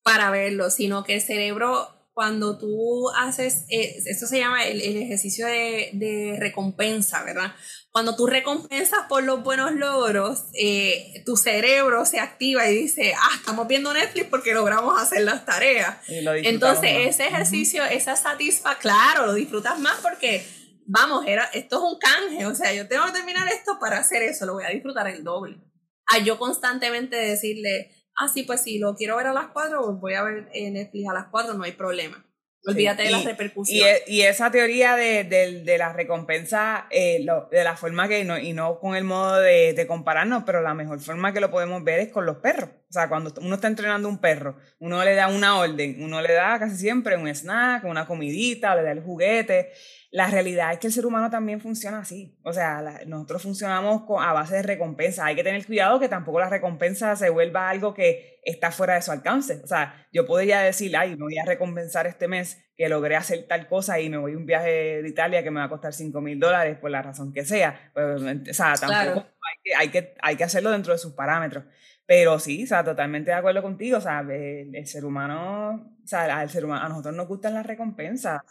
S2: para verlo, sino que el cerebro cuando tú haces, eh, esto se llama el, ejercicio de, de, recompensa, ¿verdad? Cuando tú recompensas por los buenos logros, eh, tu cerebro se activa y dice, ah, estamos viendo Netflix porque logramos hacer las tareas. Entonces, ese ejercicio, esa satisfacción, claro, lo disfrutas más porque, vamos, era, esto es un canje, o sea, yo tengo que terminar esto para hacer eso, lo voy a disfrutar el doble. A yo constantemente decirle, ah, sí, pues sí, lo quiero ver a las 4, pues voy a ver Netflix a las 4, no hay problema. Olvídate de las repercusiones.
S1: Y, esa teoría de, de, la recompensa, eh, de la forma que, no, y no con el modo de, de, compararnos, pero la mejor forma que lo podemos ver es con los perros. O sea, cuando uno está entrenando un perro, uno le da una orden, uno le da casi siempre un snack, una comidita, le da el juguete la realidad es que el ser humano también funciona así. O sea, nosotros funcionamos a base de recompensa. Hay que tener cuidado que tampoco la recompensa se vuelva algo que está fuera de su alcance. O sea, yo podría decir, ay, me voy a recompensar este mes que logré hacer tal cosa y me voy a un viaje de Italia que me va a costar 5 mil dólares por la razón que sea. Pues, o sea, tampoco hay, que, hay, que, hay que hacerlo dentro de sus parámetros. Pero sí, o sea, totalmente de acuerdo contigo, o sea, el, ser humano, o sea, al ser humano, a nosotros nos gustan las recompensas.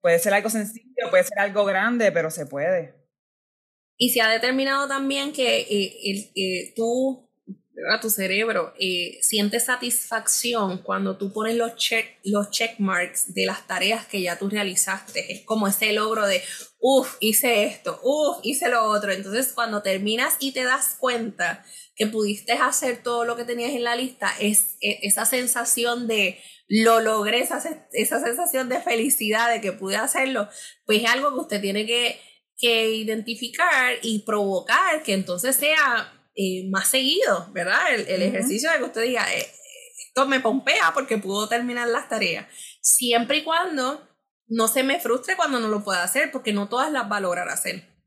S1: Puede ser algo sencillo, puede ser algo grande, pero se puede.
S2: Y se ha determinado también que eh, eh, tú, tu cerebro, eh, siente satisfacción cuando tú pones los check, los check marks de las tareas que ya tú realizaste. Es como ese logro de, uff, hice esto, uff, hice lo otro. Entonces, cuando terminas y te das cuenta que pudiste hacer todo lo que tenías en la lista, es e, esa sensación de lo logré, esa, esa sensación de felicidad de que pude hacerlo, pues es algo que usted tiene que, que identificar y provocar que entonces sea eh, más seguido, ¿verdad? El, ejercicio de que usted diga, eh, esto me pompea porque pudo terminar las tareas, siempre y cuando no se me frustre cuando no lo pueda hacer, porque no todas las va a lograr hacer.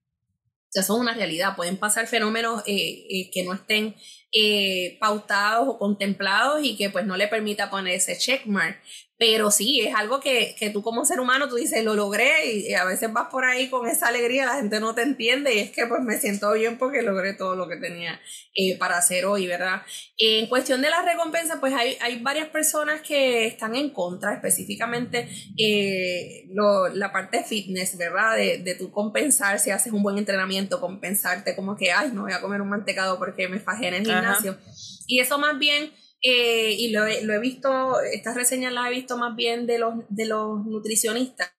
S2: O sea, es una realidad. Pueden pasar fenómenos eh, que no estén eh, pautados o contemplados y que pues no le permita poner ese checkmark. Pero sí, es algo que, que, tú como ser humano, tú dices, lo logré y, a veces vas por ahí con esa alegría, la gente no te entiende y es que pues me siento bien porque logré todo lo que tenía eh, para hacer hoy, ¿verdad? En cuestión de la recompensa, pues hay, hay varias personas que están en contra, específicamente eh, lo, la parte fitness, ¿verdad? De, de tú compensar si haces un buen entrenamiento, compensarte como que, ay, no voy a comer un mantecado porque me fajé en el gimnasio. Y eso más bien eh, y lo he, lo he, visto, estas reseñas las he visto más bien de los, de los nutricionistas,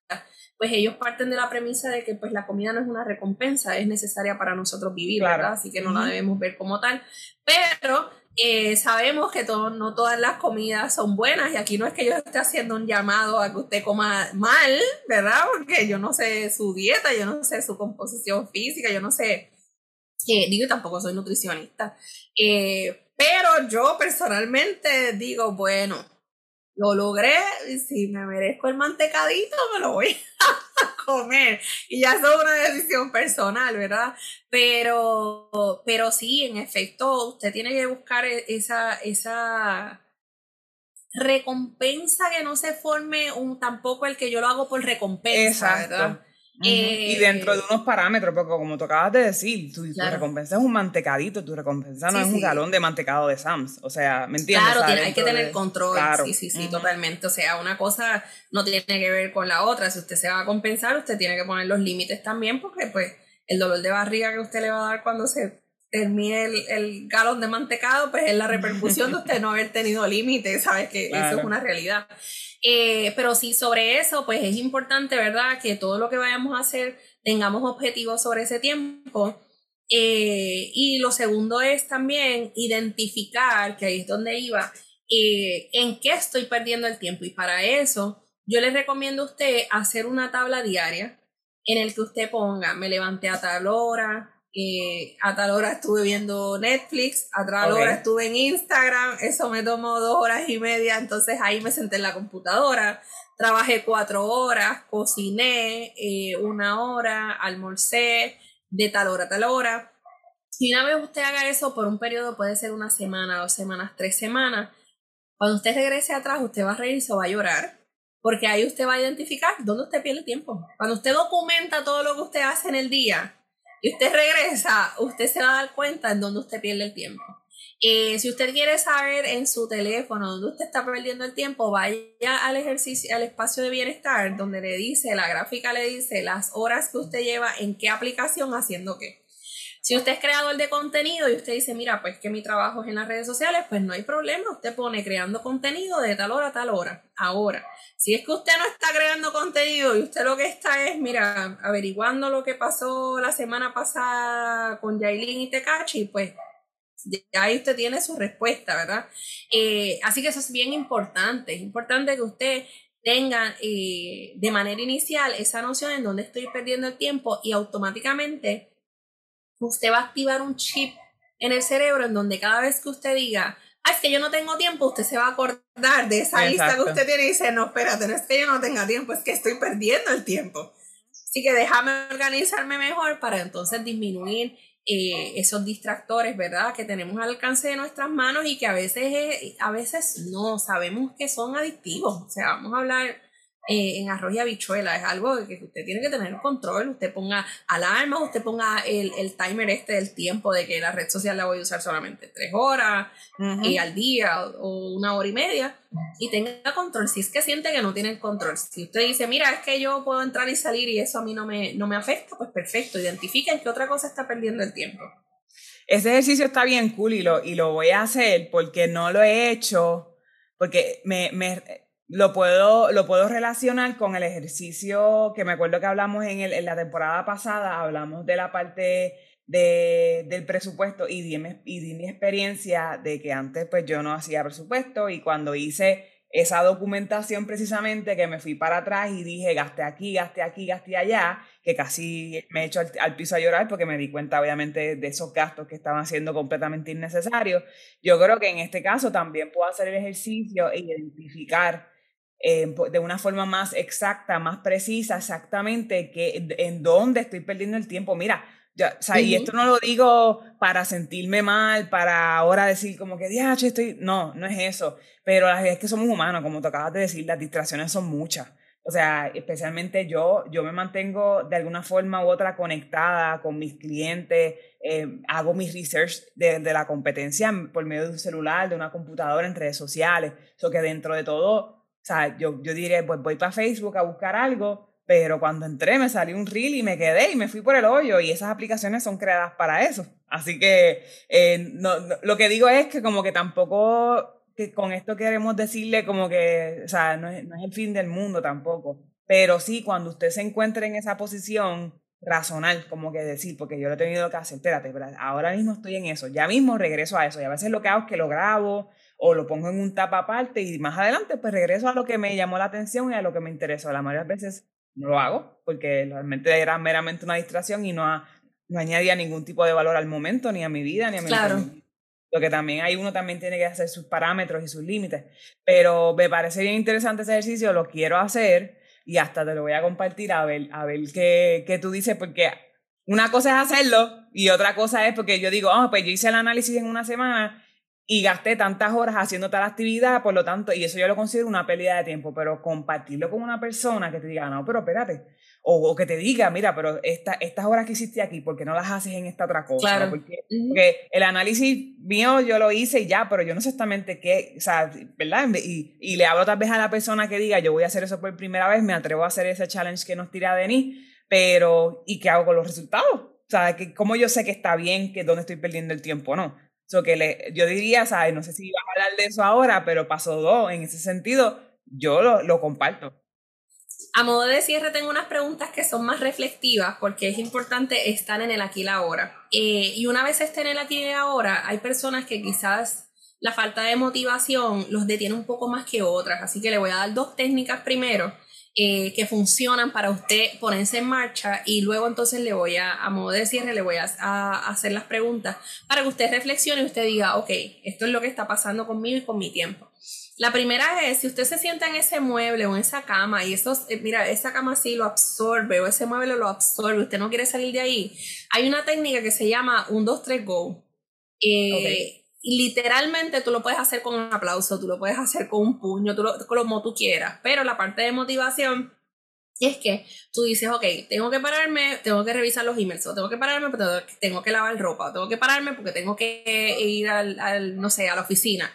S2: pues ellos parten de la premisa de que pues la comida no es una recompensa, es necesaria para nosotros vivir, ¿verdad? Así que no la debemos ver como tal. Pero eh, sabemos que todo, no todas las comidas son buenas y aquí no es que yo esté haciendo un llamado a que usted coma mal, ¿verdad? Porque yo no sé su dieta, yo no sé su composición física, yo no sé, eh, digo, tampoco soy nutricionista. Eh, pero yo personalmente digo, bueno, lo logré y si me merezco el mantecadito, me lo voy a comer. Y ya es una decisión personal, ¿verdad? Pero, pero sí, en efecto, usted tiene que buscar e-, esa, esa recompensa que no se forme un tampoco el que yo lo hago por recompensa, ¿verdad?
S1: Y dentro de eh, unos parámetros, porque como tú acabas de decir, tu, recompensa es un mantecadito, tu recompensa no es un galón de mantecado de Sams. O sea, ¿me entiendes?
S2: Claro, hay que tener control. Sí, sí, sí, totalmente. O sea, una cosa no tiene que ver con la otra. Si usted se va a compensar, usted tiene que poner los límites también, porque pues el dolor de barriga que usted le va a dar cuando se el, el galón de mantecado, pues es la repercusión de usted no haber tenido límites, ¿sabes? Que eso es una realidad. Eh, pero sí, sobre eso, pues es importante, ¿verdad? Que todo lo que vayamos a hacer tengamos objetivos sobre ese tiempo. Eh, y lo segundo es también identificar, que ahí es donde iba, eh, en qué estoy perdiendo el tiempo. Y para eso, yo les recomiendo a usted hacer una tabla diaria en el que usted ponga, me levanté a tal hora, eh, a tal hora estuve viendo Netflix, a tal hora estuve en Instagram, eso me tomó dos horas y media, entonces ahí me senté en la computadora, trabajé cuatro horas, cociné eh, una hora, almorcé de tal hora a tal hora. Si una vez usted haga eso por un periodo, puede ser una semana, dos semanas, tres semanas, cuando usted regrese atrás, usted va a reír o va a llorar, porque ahí usted va a identificar dónde usted pierde tiempo. Cuando usted documenta todo lo que usted hace en el día, y usted regresa, usted se va a dar cuenta en dónde usted pierde el tiempo. Eh, si usted quiere saber en su teléfono dónde usted está perdiendo el tiempo, vaya al ejercicio, al espacio de bienestar, donde le dice, la gráfica le dice las horas que usted lleva en qué aplicación haciendo qué. Si usted es creador de contenido y usted dice, mira, pues que mi trabajo es en las redes sociales, pues no hay problema, usted pone creando contenido de tal hora a tal hora. Ahora, si es que usted no está creando contenido y usted lo que está es, mira, averiguando lo que pasó la semana pasada con Yailin y Tecachi, pues ahí usted tiene su respuesta, ¿verdad? Eh, así que eso es bien importante, es importante que usted tenga eh, de manera inicial esa noción en donde estoy perdiendo el tiempo y automáticamente usted va a activar un chip en el cerebro en donde cada vez que usted diga, ah, es que yo no tengo tiempo, usted se va a acordar de esa lista que usted tiene y dice, no, espérate, no es que yo no tenga tiempo, es que estoy perdiendo el tiempo. Así que déjame organizarme mejor para entonces disminuir eh, esos distractores, ¿verdad? Que tenemos al alcance de nuestras manos y que a veces, a veces no, sabemos que son adictivos. O sea, vamos a hablar eh, en arroz y habichuela. Es algo que usted tiene que tener control. Usted ponga alarmas, usted ponga el, el, timer este del tiempo de que la red social la voy a usar solamente tres horas y al día o, una hora y media. Y tenga control. Si es que siente que no tiene control. Si usted dice, mira, es que yo puedo entrar y salir y eso a mí no me, no me afecta, pues perfecto. Identifiquen qué otra cosa está perdiendo el tiempo.
S1: Ese ejercicio está bien cool y lo, y lo voy a hacer porque no lo he hecho, porque me, me lo puedo, lo puedo relacionar con el ejercicio que me acuerdo que hablamos en, el, en la temporada pasada, hablamos de la parte de, del presupuesto y di, y di mi experiencia de que antes pues yo no hacía presupuesto y cuando hice esa documentación precisamente que me fui para atrás y dije, gasté aquí, gasté aquí, gasté allá, que casi me he hecho al, piso a llorar porque me di cuenta obviamente de esos gastos que estaban siendo completamente innecesarios. Yo creo que en este caso también puedo hacer el ejercicio e identificar eh, de una forma más exacta, más precisa, exactamente que, en dónde estoy perdiendo el tiempo. Mira, o sea, y esto no lo digo para sentirme mal, para ahora decir como que, diache, estoy... No, no es eso. Pero la realidad es que somos humanos, como te acabas de decir, las distracciones son muchas. O sea, especialmente yo, yo me mantengo de alguna forma u otra conectada con mis clientes, eh, hago mi research de, de, la competencia por medio de un celular, de una computadora, en redes sociales. Eso que dentro de todo, o sea, yo, yo diré, pues voy para Facebook a buscar algo, pero cuando entré me salió un reel y me quedé y me fui por el hoyo y esas aplicaciones son creadas para eso. Así que eh, no, lo que digo es que como que tampoco que con esto queremos decirle como que, o sea, no es, no es el fin del mundo tampoco, pero sí cuando usted se encuentre en esa posición, razonar, como que decir, porque yo lo he tenido que hacer, espérate, ahora mismo estoy en eso, ya mismo regreso a eso, y a veces lo que hago es que lo grabo o lo pongo en un tapa aparte y más adelante pues regreso a lo que me llamó la atención y a lo que me interesó. La mayoría de veces no lo hago porque realmente era meramente una distracción y no, no añadía ningún tipo de valor al momento, ni a mi vida, ni a mi
S2: claro.
S1: Lo que también hay uno también tiene que hacer sus parámetros y sus límites. Pero me parece bien interesante ese ejercicio, lo quiero hacer y hasta te lo voy a compartir a ver, a ver qué, qué tú dices, porque una cosa es hacerlo y otra cosa es porque yo digo, oh, pues yo hice el análisis en una semana y gasté tantas horas haciendo tal actividad, por lo tanto, y eso yo lo considero una pérdida de tiempo, pero compartirlo con una persona que te diga, no, pero espérate, o, que te diga, mira, pero esta, estas horas que hiciste aquí, ¿por qué no las haces en esta otra cosa?
S2: Claro.
S1: Porque, porque, el análisis mío yo lo hice y ya, pero yo no sé exactamente qué, o sea, ¿verdad? Y, y, le hablo tal vez a la persona que diga, yo voy a hacer eso por primera vez, me atrevo a hacer ese challenge que nos tira Denis, pero ¿y qué hago con los resultados? O sea, que, ¿cómo yo sé que está bien, que dónde estoy perdiendo el tiempo no? Que le, yo diría, ¿sabes? No sé si vas a hablar de eso ahora, pero paso dos. En ese sentido, yo lo, lo comparto.
S2: A modo de cierre, tengo unas preguntas que son más reflexivas porque es importante estar en el aquí y la ahora. Eh, y una vez estén en el aquí y la ahora, hay personas que quizás la falta de motivación los detiene un poco más que otras. Así que le voy a dar dos técnicas primero eh, que funcionan para usted ponerse en marcha y luego entonces le voy a, a modo de cierre, le voy a, a, hacer las preguntas para que usted reflexione y usted diga, ok, esto es lo que está pasando conmigo y con mi tiempo. La primera es, si usted se sienta en ese mueble o en esa cama y eso, eh, mira, esa cama sí lo absorbe o ese mueble lo absorbe, usted no quiere salir de ahí, hay una técnica que se llama un 2, 3, go. Eh, literalmente tú lo puedes hacer con un aplauso, tú lo puedes hacer con un puño, tú lo, como tú quieras, pero la parte de motivación es que tú dices, ok, tengo que pararme, tengo que revisar los emails, o tengo que pararme porque tengo que lavar ropa, o tengo que pararme porque tengo que ir al, al, no sé, a la oficina.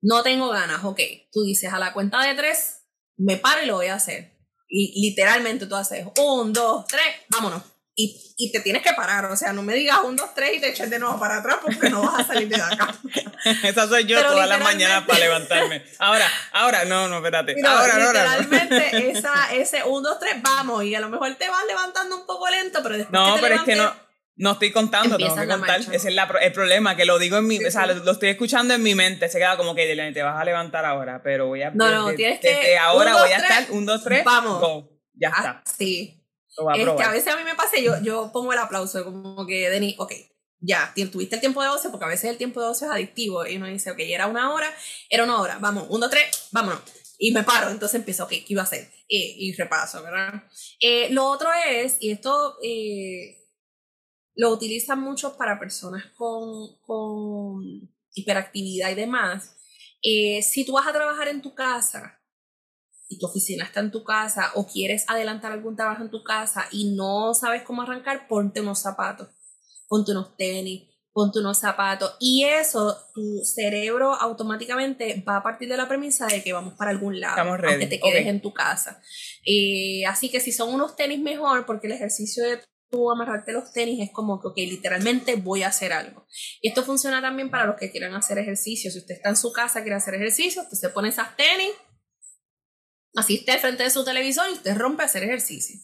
S2: No tengo ganas, ok. Tú dices, a la cuenta de tres, me paro y lo voy a hacer. Y literalmente tú haces, un, dos, tres, vámonos y, y, te tienes que parar, o sea, no me digas un, dos, tres y te eches de nuevo para atrás porque no vas a salir de acá.
S1: Esa soy yo todas las mañanas para levantarme. Ahora, ahora, no, no, espérate. ahora,
S2: literalmente, esa, ese un, dos, tres, vamos, y a lo mejor te vas levantando un poco lento, pero después.
S1: No,
S2: que
S1: pero es que no. No estoy contando, tengo que contar. Ese es la, el problema, que lo digo en mi, o sea, lo, estoy escuchando en mi mente. Se queda como que te vas a levantar ahora, pero voy a.
S2: No, no, tienes que.
S1: ahora voy a estar un, dos, tres.
S2: Vamos.
S1: Ya está.
S2: Ah, sí. Es que a veces a mí me pasa, yo, yo pongo el aplauso, como que, Denis, ok, ya, tuviste el tiempo de ocio, porque a veces el tiempo de ocio es adictivo, y uno dice, ok, era una hora, era una hora, vamos, uno, tres, vámonos. Y me paro, entonces empiezo, ok, ¿qué iba a hacer? y repaso, ¿verdad? Eh, lo otro es, y esto eh, lo utilizan mucho para personas con, con hiperactividad y demás. Eh, si tú vas a trabajar en tu casa, y tu oficina está en tu casa o quieres adelantar algún trabajo en tu casa y no sabes cómo arrancar, ponte unos zapatos, ponte unos tenis, ponte unos zapatos y eso tu cerebro automáticamente va a partir de la premisa de que vamos para algún lado, aunque te quedes en tu casa. Eh, así que si son unos tenis mejor, porque el ejercicio de tú amarrarte los tenis es como que, ok, literalmente voy a hacer algo. Y esto funciona también para los que quieran hacer ejercicio. Si usted está en su casa, quiere hacer ejercicio, usted se pone esas tenis, así esté frente de su televisor y usted rompe a hacer ejercicio.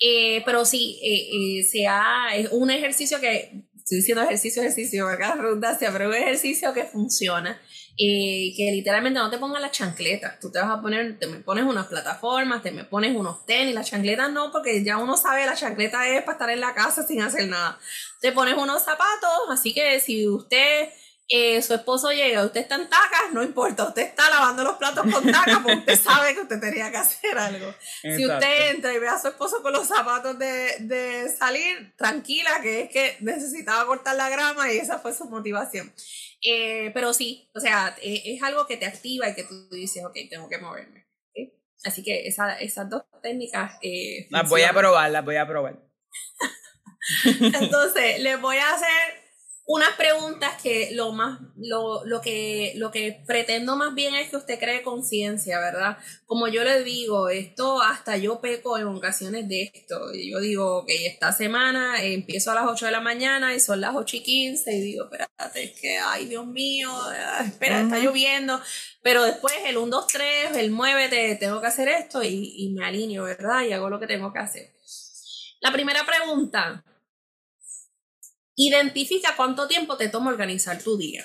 S2: Eh, pero sí, eh, eh, sea, es un ejercicio que, estoy diciendo ejercicio, ejercicio, cada redundancia, pero un ejercicio que funciona. que literalmente no te pongas las chancletas, tú te vas a poner, te me pones unas plataformas, te me pones unos tenis, las chancletas no, porque ya uno sabe, la chancleta es para estar en la casa sin hacer nada. Te pones unos zapatos, así que si usted eh, su esposo llega, usted está en tacas, no importa, usted está lavando los platos con tacas porque usted sabe que usted tenía que hacer algo. Si usted entra y ve a su esposo con los zapatos de, de, salir, tranquila, que es que necesitaba cortar la grama y esa fue su motivación. Eh, pero sí, o sea, eh, es algo que te activa y que tú dices, ok, tengo que moverme. Así que esa, esas dos técnicas...
S1: las voy a probar, las voy a probar.
S2: Entonces, les voy a hacer unas preguntas que lo más, lo, lo, que, lo que pretendo más bien es que usted cree conciencia, ¿verdad? Como yo le digo, esto hasta yo peco en ocasiones de esto. Yo digo, ok, esta semana empiezo a las 8 de la mañana y son las 8 y 15 y digo, espérate, es que, ay, Dios mío, espera, está lloviendo. Pero después el 1, 2, 3, el muévete, tengo que hacer esto y, y me alineo, ¿verdad? Y hago lo que tengo que hacer. La primera pregunta, Identifica cuánto tiempo te toma organizar tu día.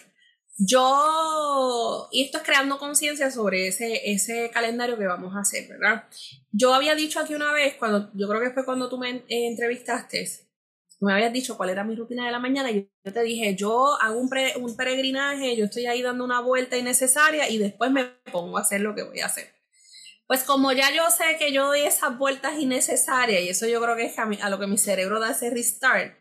S2: Yo, y esto es creando conciencia sobre ese, ese calendario que vamos a hacer, ¿verdad? Yo había dicho aquí una vez, cuando yo creo que fue cuando tú me eh, entrevistaste, me habías dicho cuál era mi rutina de la mañana y yo te dije, yo hago un, un peregrinaje, yo estoy ahí dando una vuelta innecesaria y después me pongo a hacer lo que voy a hacer. Pues como ya yo sé que yo doy esas vueltas innecesarias y eso yo creo que es a, a lo que mi cerebro da ese restart,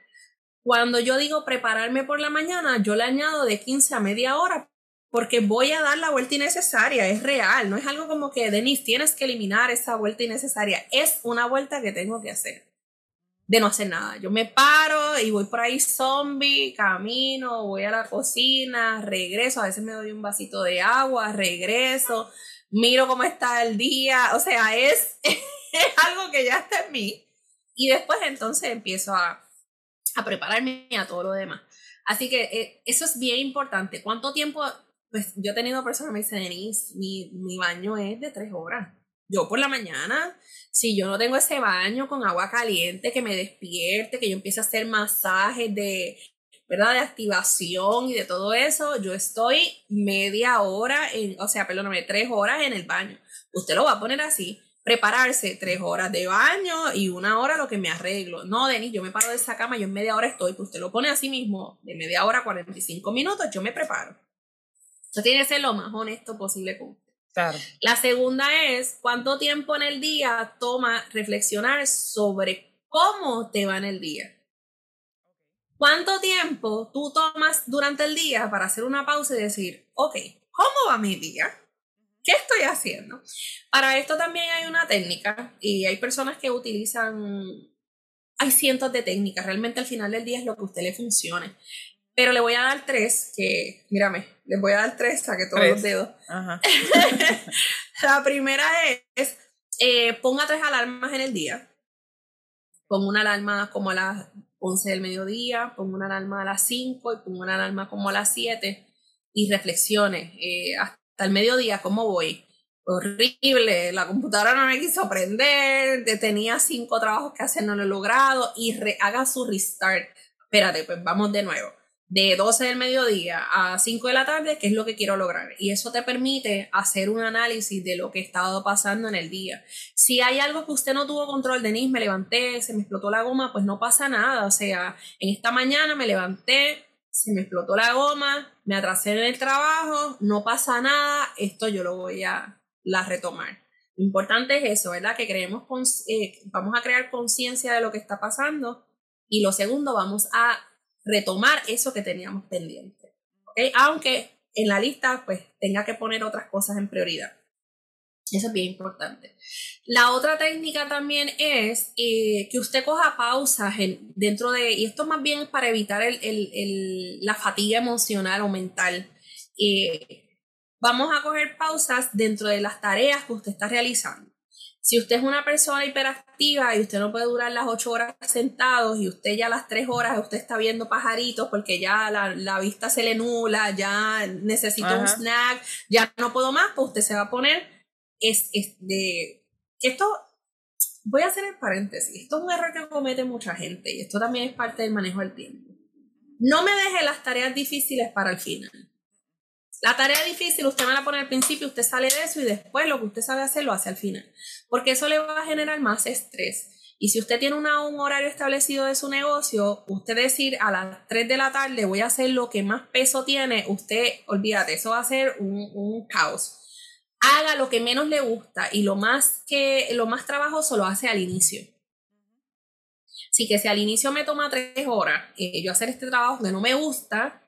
S2: cuando yo digo prepararme por la mañana, yo le añado de 15 a media hora porque voy a dar la vuelta innecesaria, es real, no es algo como que, Denise, tienes que eliminar esa vuelta innecesaria, es una vuelta que tengo que hacer, de no hacer nada. Yo me paro y voy por ahí zombie, camino, voy a la cocina, regreso, a veces me doy un vasito de agua, regreso, miro cómo está el día, o sea, es, es algo que ya está en mí. Y después entonces empiezo a a prepararme a todo lo demás. Así que eh, eso es bien importante. ¿Cuánto tiempo? Pues yo he tenido personas que me dicen, Denise, mi, mi baño es de tres horas. Yo por la mañana, si yo no tengo ese baño con agua caliente que me despierte, que yo empiece a hacer masajes de, ¿verdad? De activación y de todo eso, yo estoy media hora, en, o sea, perdóname, tres horas en el baño. Usted lo va a poner así prepararse tres horas de baño y una hora lo que me arreglo. No, Denis, yo me paro de esa cama, yo en media hora estoy, pues usted lo pone así mismo, de media hora a 45 minutos, yo me preparo. Usted tiene que ser lo más honesto posible con usted.
S1: Claro.
S2: La segunda es, ¿cuánto tiempo en el día toma reflexionar sobre cómo te va en el día? ¿Cuánto tiempo tú tomas durante el día para hacer una pausa y decir, ok, ¿cómo va mi día? ¿Qué estoy haciendo? Para esto también hay una técnica y hay personas que utilizan, hay cientos de técnicas, realmente al final del día es lo que a usted le funcione. Pero le voy a dar tres, que, mírame, les voy a dar tres, saque todos los dedos. la primera es, eh, ponga tres alarmas en el día. Ponga una alarma como a las 11 del mediodía, ponga una alarma a las 5 y ponga una alarma como a las 7 y reflexione eh, hasta el mediodía cómo voy. Horrible, la computadora no me quiso aprender, tenía cinco trabajos que hacer, no lo he logrado y haga su restart. Espérate, pues vamos de nuevo de 12 del mediodía a 5 de la tarde, qué es lo que quiero lograr. Y eso te permite hacer un análisis de lo que ha estado pasando en el día. Si hay algo que usted no tuvo control, Denise, me levanté, se me explotó la goma, pues no pasa nada. O sea, en esta mañana me levanté, se me explotó la goma, me atrasé en el trabajo, no pasa nada, esto yo lo voy a la retomar. Lo importante es eso, ¿verdad? Que creemos, eh, vamos a crear conciencia de lo que está pasando. Y lo segundo, vamos a retomar eso que teníamos pendiente. Aunque en la lista pues tenga que poner otras cosas en prioridad. Eso es bien importante. La otra técnica también es eh, que usted coja pausas dentro de, y esto más bien es para evitar el, el, la fatiga emocional o mental. Eh, vamos a coger pausas dentro de las tareas que usted está realizando. Si usted es una persona hiperactiva y usted no puede durar las ocho horas sentados y usted ya las tres horas usted está viendo pajaritos porque ya la, vista se le nula, ya necesita un snack, ya no puedo más, pues usted se va a poner es, es de esto voy a hacer el paréntesis, esto es un error que comete mucha gente y esto también es parte del manejo del tiempo. No me deje las tareas difíciles para el final. La tarea difícil usted me la pone al principio, usted sale de eso y después lo que usted sabe hacer lo hace al final. Porque eso le va a generar más estrés. Y si usted tiene un horario establecido de su negocio, usted decir a las 3 de la tarde voy a hacer lo que más peso tiene, usted, olvídate, eso va a ser un, caos. Haga lo que menos le gusta y lo más, que, lo más trabajoso lo hace al inicio. Así que si al inicio me toma 3 horas eh, yo hacer este trabajo que no me gusta,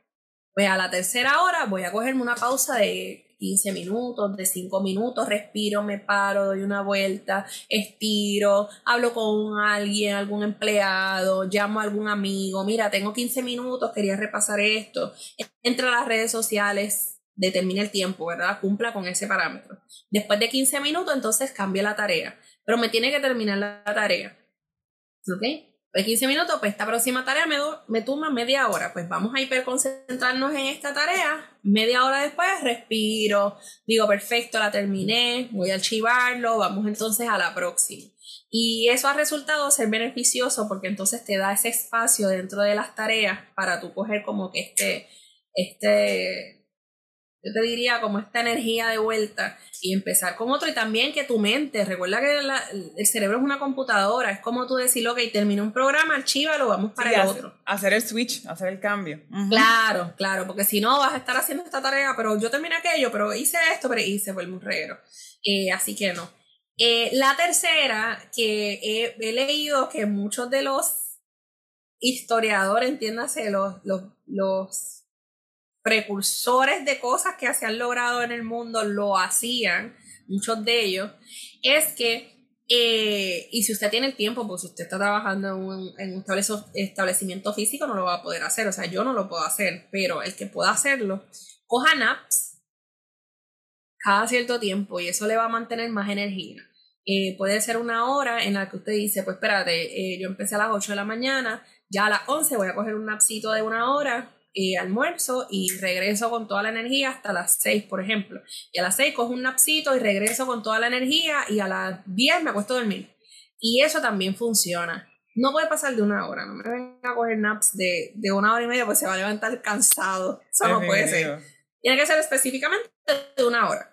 S2: pues a la tercera hora voy a cogerme una pausa de 15 minutos, de 5 minutos, respiro, me paro, doy una vuelta, estiro, hablo con alguien, algún empleado, llamo a algún amigo, mira, tengo 15 minutos, quería repasar esto, entra a las redes sociales, determina el tiempo, ¿verdad? Cumpla con ese parámetro. Después de 15 minutos, entonces cambia la tarea, pero me tiene que terminar la tarea. ¿Ok? de 15 minutos, pues esta próxima tarea me, me toma media hora. Pues vamos a hiperconcentrarnos en esta tarea. Media hora después respiro, digo, perfecto, la terminé, voy a archivarlo, vamos entonces a la próxima. Y eso ha resultado ser beneficioso porque entonces te da ese espacio dentro de las tareas para tú coger como que este, este yo te diría como esta energía de vuelta y empezar con otro y también que tu mente, recuerda que el cerebro es una computadora, es como tú decir, ok, termina un programa, archívalo, vamos para el otro.
S1: Hacer el switch, hacer el cambio.
S2: Claro, claro, porque si no vas a estar haciendo esta tarea, pero yo terminé aquello, pero hice esto, pero hice, fue el reguero. Eh, así que no. Eh, la tercera, que he, he, leído que muchos de los historiadores, entiéndase, los, los, los precursores de cosas que se han logrado en el mundo lo hacían, muchos de ellos, es que, eh, y si usted tiene el tiempo, pues si usted está trabajando en un, en un establecimiento físico, no lo va a poder hacer, o sea, yo no lo puedo hacer, pero el que pueda hacerlo, coja naps cada cierto tiempo y eso le va a mantener más energía. Eh, puede ser una hora en la que usted dice, pues espérate, eh, yo empecé a las 8 de la mañana, ya a las 11 voy a coger un napsito de una hora eh, almuerzo y regreso con toda la energía hasta las 6, por ejemplo. Y a las 6 cojo un napsito y regreso con toda la energía y a las 10 me acuesto a dormir. Y eso también funciona. No puede pasar de una hora, no me venga a coger naps de, de una hora y media, pues se va a levantar cansado. Eso no puede ser. Tiene que ser específicamente de una hora.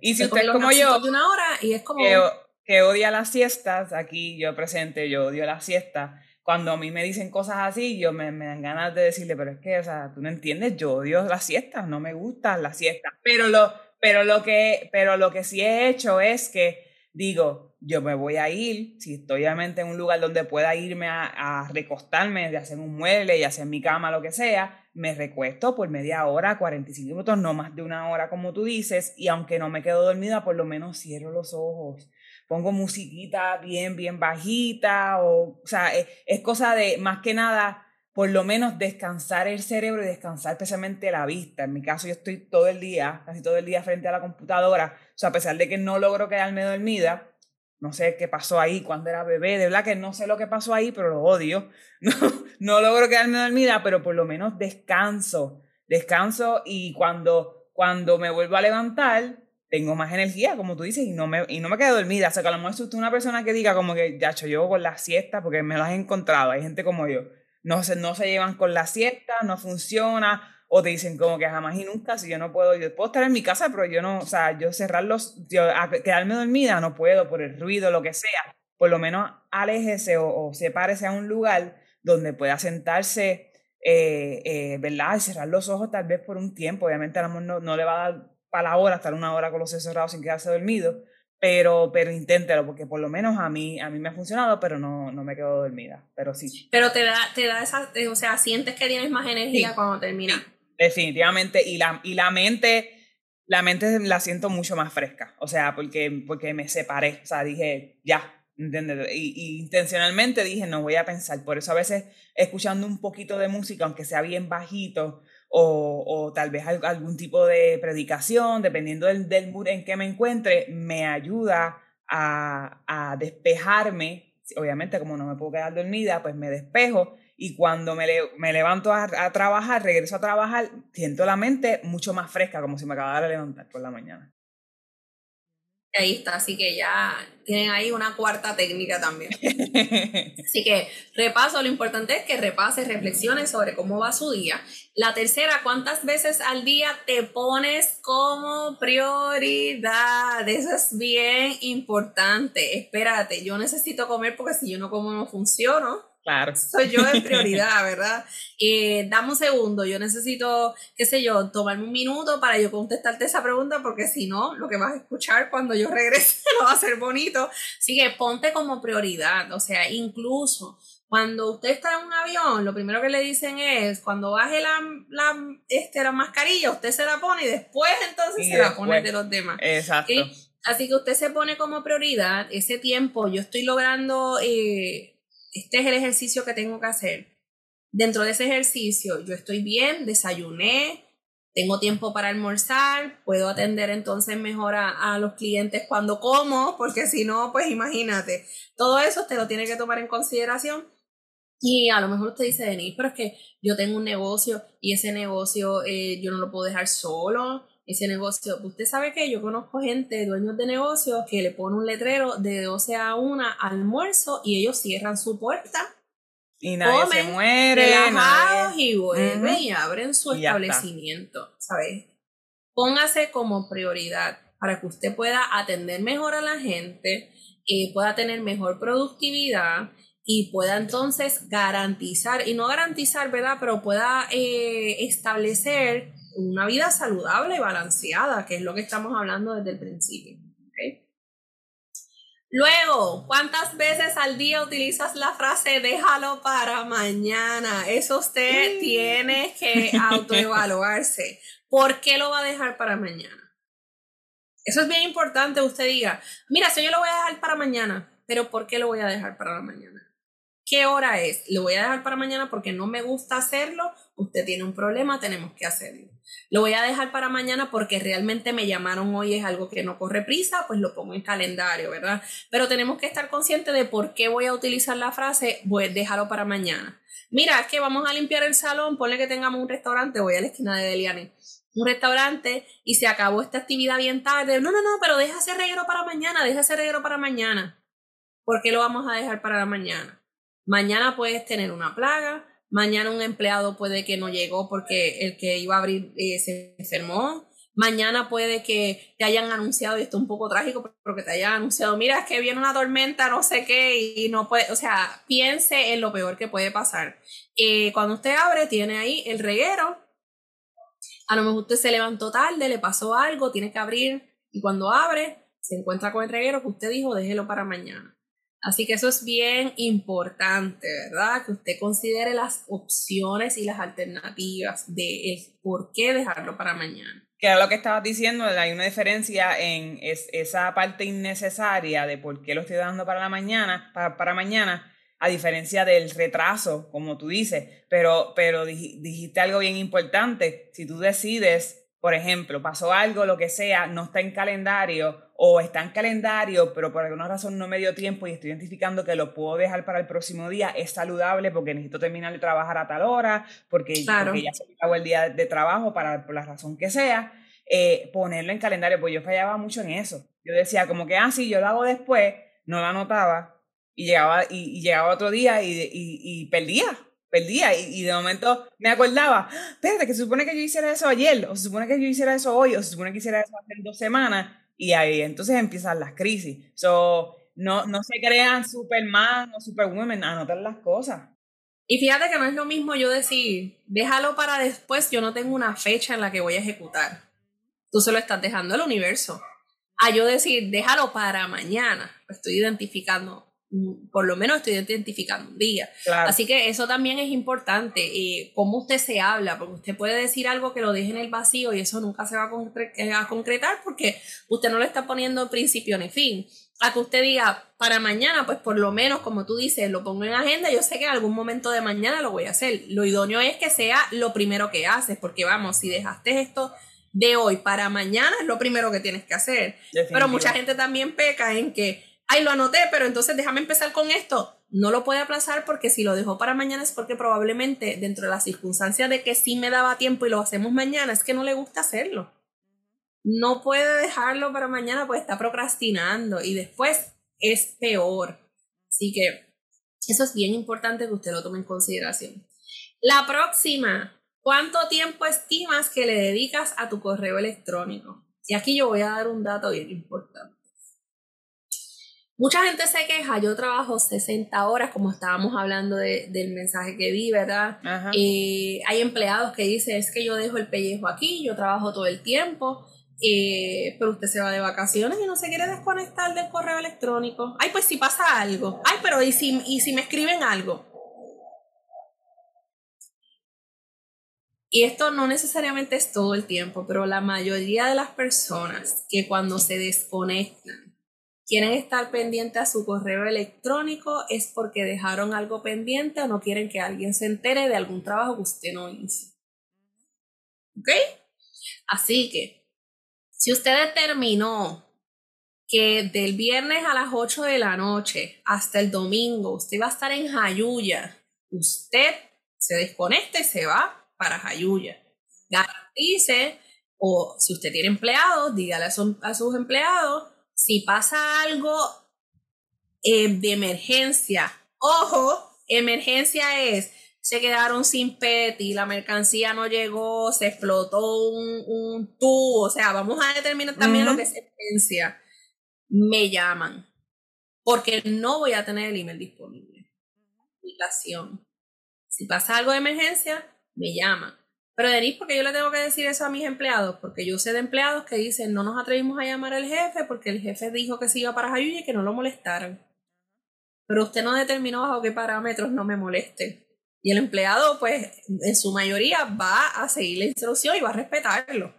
S1: Y si usted como yo,
S2: de una hora y es como...
S1: Que, que odia las siestas, aquí yo presente, yo odio las siestas cuando a mí me dicen cosas así, yo me, dan ganas de decirle, pero es que, o sea, tú no entiendes, yo odio las siestas, no me gustan las siestas. Pero lo, pero lo, que, pero lo que sí he hecho es que digo, yo me voy a ir, si estoy obviamente en un lugar donde pueda irme a, recostarme, de hacer un mueble y hacer mi cama, lo que sea, me recuesto por media hora, 45 minutos, no más de una hora como tú dices, y aunque no me quedo dormida, por lo menos cierro los ojos. Pongo musiquita bien, bien bajita, o, sea, es, es cosa de, más que nada, por lo menos descansar el cerebro y descansar especialmente la vista. En mi caso, yo estoy todo el día, casi todo el día frente a la computadora. O sea, a pesar de que no logro quedarme dormida, no sé qué pasó ahí cuando era bebé, de verdad que no sé lo que pasó ahí, pero lo odio. No, no logro quedarme dormida, pero por lo menos descanso. Descanso y cuando, cuando me vuelvo a levantar, tengo más energía, como tú dices, y no me, y no me quedo dormida. O sea, que a lo mejor usted una persona que diga como que, ya, yo con la siesta, porque me las he encontrado, hay gente como yo no se, no se llevan con la siesta, no funciona, o te dicen como que jamás y nunca, si yo no puedo, yo puedo estar en mi casa, pero yo no, o sea, yo cerrarlos, yo quedarme dormida no puedo por el ruido, lo que sea, por lo menos aléjese o, o sepárese a un lugar donde pueda sentarse, eh, eh, ¿verdad? Y cerrar los ojos tal vez por un tiempo, obviamente a lo no, no le va a dar para la hora estar una hora con los ojos cerrados sin quedarse dormido, pero, pero inténtelo, porque por lo menos a mí, a mí me ha funcionado, pero no, no me quedo dormida, pero sí.
S2: Pero te da, te da esa, o sea, sientes que tienes más energía cuando terminas.
S1: definitivamente, y la, y la mente, la mente la siento mucho más fresca, o sea, porque, porque me separé, o sea, dije, ya, ¿entiendes? Y, y, intencionalmente dije, no voy a pensar, por eso a veces escuchando un poquito de música, aunque sea bien bajito, o, o, tal vez algún tipo de predicación, dependiendo del, del mood en que me encuentre, me ayuda a, a, despejarme. Obviamente, como no me puedo quedar dormida, pues me despejo y cuando me, me levanto a, a, trabajar, regreso a trabajar, siento la mente mucho más fresca, como si me acabara de levantar por la mañana.
S2: Ahí está, así que ya tienen ahí una cuarta técnica también. Así que repaso, lo importante es que repases, reflexiones sobre cómo va su día. La tercera, ¿cuántas veces al día te pones como prioridad? Eso es bien importante. Espérate, yo necesito comer porque si yo no como no funciono.
S1: Claro.
S2: Soy yo en prioridad, ¿verdad? Eh, dame un segundo, yo necesito, qué sé yo, tomarme un minuto para yo contestarte esa pregunta, porque si no, lo que vas a escuchar cuando yo regrese no va a ser bonito. Así que ponte como prioridad, o sea, incluso cuando usted está en un avión, lo primero que le dicen es, cuando baje la, la, este, la mascarilla, usted se la pone y después entonces se la pone de los demás.
S1: Exacto.
S2: Así que usted se pone como prioridad ese tiempo, yo estoy logrando... Eh, este es el ejercicio que tengo que hacer. Dentro de ese ejercicio yo estoy bien, desayuné, tengo tiempo para almorzar, puedo atender entonces mejor a, los clientes cuando como, porque si no, pues imagínate, todo eso usted lo tiene que tomar en consideración. Y a lo mejor usted dice, Denis, pero es que yo tengo un negocio y ese negocio eh, yo no lo puedo dejar solo, ese negocio. Usted sabe que yo conozco gente, dueños de negocios, que le ponen un letrero de 12 a 1 almuerzo y ellos cierran su puerta.
S1: Y nadie se muere.
S2: y vuelven y abren su establecimiento, ¿sabes? Póngase como prioridad para que usted pueda atender mejor a la gente, y pueda tener mejor productividad y pueda entonces garantizar, y no garantizar, ¿verdad? Pero pueda eh, establecer una vida saludable y balanceada, que es lo que estamos hablando desde el principio. Luego, ¿cuántas veces al día utilizas la frase déjalo para mañana? Eso usted tiene que autoevaluarse. ¿Por qué lo va a dejar para mañana? Eso es bien importante, usted diga, mira, si yo lo voy a dejar para mañana, pero ¿por qué lo voy a dejar para la mañana? ¿Qué hora es? ¿Lo voy a dejar para mañana porque no me gusta hacerlo? Usted tiene un problema, tenemos que hacerlo. Lo voy a dejar para mañana porque realmente me llamaron hoy, es algo que no corre prisa, pues lo pongo en calendario, ¿verdad? Pero tenemos que estar conscientes de por qué voy a utilizar la frase, pues déjalo para mañana. Mira, es que vamos a limpiar el salón, ponle que tengamos un restaurante, voy a la esquina de Deliane, un restaurante y se acabó esta actividad bien tarde. No, no, no, pero deja ese reguero para mañana, deja ese reguero para mañana. ¿Por qué lo vamos a dejar para la mañana? Mañana puedes tener una plaga, Mañana un empleado puede que no llegó porque el que iba a abrir eh, se enfermó. Mañana puede que te hayan anunciado, y esto es un poco trágico, pero que te hayan anunciado, mira, es que viene una tormenta, no sé qué, y no puede, o sea, piense en lo peor que puede pasar. Eh, cuando usted abre, tiene ahí el reguero. A lo mejor usted se levantó tarde, le pasó algo, tiene que abrir, y cuando abre, se encuentra con el reguero que usted dijo, déjelo para mañana. Así que eso es bien importante, ¿verdad? Que usted considere las opciones y las alternativas de por qué dejarlo para mañana.
S1: Que era lo que estabas diciendo, hay una diferencia en esa parte innecesaria de por qué lo estoy dando para la mañana, para, para mañana, a diferencia del retraso, como tú dices. Pero, pero dijiste algo bien importante. Si tú decides por ejemplo, pasó algo, lo que sea, no está en calendario o está en calendario, pero por alguna razón no me dio tiempo y estoy identificando que lo puedo dejar para el próximo día, es saludable porque necesito terminar de trabajar a tal hora, porque, ya se acabó el día de trabajo para, por la razón que sea, eh, ponerlo en calendario, pues yo fallaba mucho en eso. Yo decía como que, ah, sí, yo lo hago después, no lo anotaba y llegaba, y, llegaba otro día y, y perdía, perdía y, y, de momento me acordaba, espérate, que se supone que yo hiciera eso ayer, o se supone que yo hiciera eso hoy, o se supone que hiciera eso hace dos semanas, y ahí entonces empiezan las crisis. So, no, no se crean Superman o Superwoman, anotar las cosas.
S2: Y fíjate que no es lo mismo yo decir, déjalo para después, yo no tengo una fecha en la que voy a ejecutar. Tú se lo estás dejando al universo. A yo decir, déjalo para mañana, estoy identificando por lo menos estoy identificando un día. Así que eso también es importante, eh, cómo usted se habla, porque usted puede decir algo que lo deje en el vacío y eso nunca se va a, eh, a concretar porque usted no le está poniendo principio ni fin. A que usted diga, para mañana, pues por lo menos, como tú dices, lo pongo en agenda, yo sé que en algún momento de mañana lo voy a hacer. Lo idóneo es que sea lo primero que haces, porque vamos, si dejaste esto de hoy para mañana, es lo primero que tienes que hacer. Pero mucha gente también peca en que ay, lo anoté, pero entonces déjame empezar con esto. No lo puede aplazar porque si lo dejó para mañana es porque probablemente dentro de las circunstancias de que sí me daba tiempo y lo hacemos mañana, es que no le gusta hacerlo. No puede dejarlo para mañana pues está procrastinando y después es peor. Así que eso es bien importante que usted lo tome en consideración. La próxima, ¿cuánto tiempo estimas que le dedicas a tu correo electrónico? Y aquí yo voy a dar un dato bien importante. Mucha gente se queja, yo trabajo 60 horas, como estábamos hablando del mensaje que vi, ¿verdad? Eh, hay empleados que dicen, es que yo dejo el pellejo aquí, yo trabajo todo el tiempo, eh, pero usted se va de vacaciones y no se quiere desconectar del correo electrónico. Ay, pues si pasa algo. Ay, pero ¿y si, y si me escriben algo? Y esto no necesariamente es todo el tiempo, pero la mayoría de las personas que cuando se desconectan quieren estar pendientes a su correo electrónico es porque dejaron algo pendiente o no quieren que alguien se entere de algún trabajo que usted no hizo. ¿Ok? Así que, si usted determinó que del viernes a las 8 de la noche hasta el domingo usted va a estar en Jayuya, usted se desconecta y se va para Jayuya. Garantice, o si usted tiene empleados, dígale a sus empleados si pasa algo eh, de emergencia, ojo, emergencia es, se quedaron sin y la mercancía no llegó, se explotó un, tubo, o sea, vamos a determinar también lo que es emergencia. Me llaman, porque no voy a tener el email disponible. Aplicación. Si pasa algo de emergencia, me llaman. Pero Denise, porque yo le tengo que decir eso a mis empleados, porque yo sé de empleados que dicen no nos atrevimos a llamar al jefe porque el jefe dijo que se iba para Jayuya y que no lo molestaran. Pero usted no determinó bajo qué parámetros no me moleste. Y el empleado, pues, en su mayoría va a seguir la instrucción y va a respetarlo.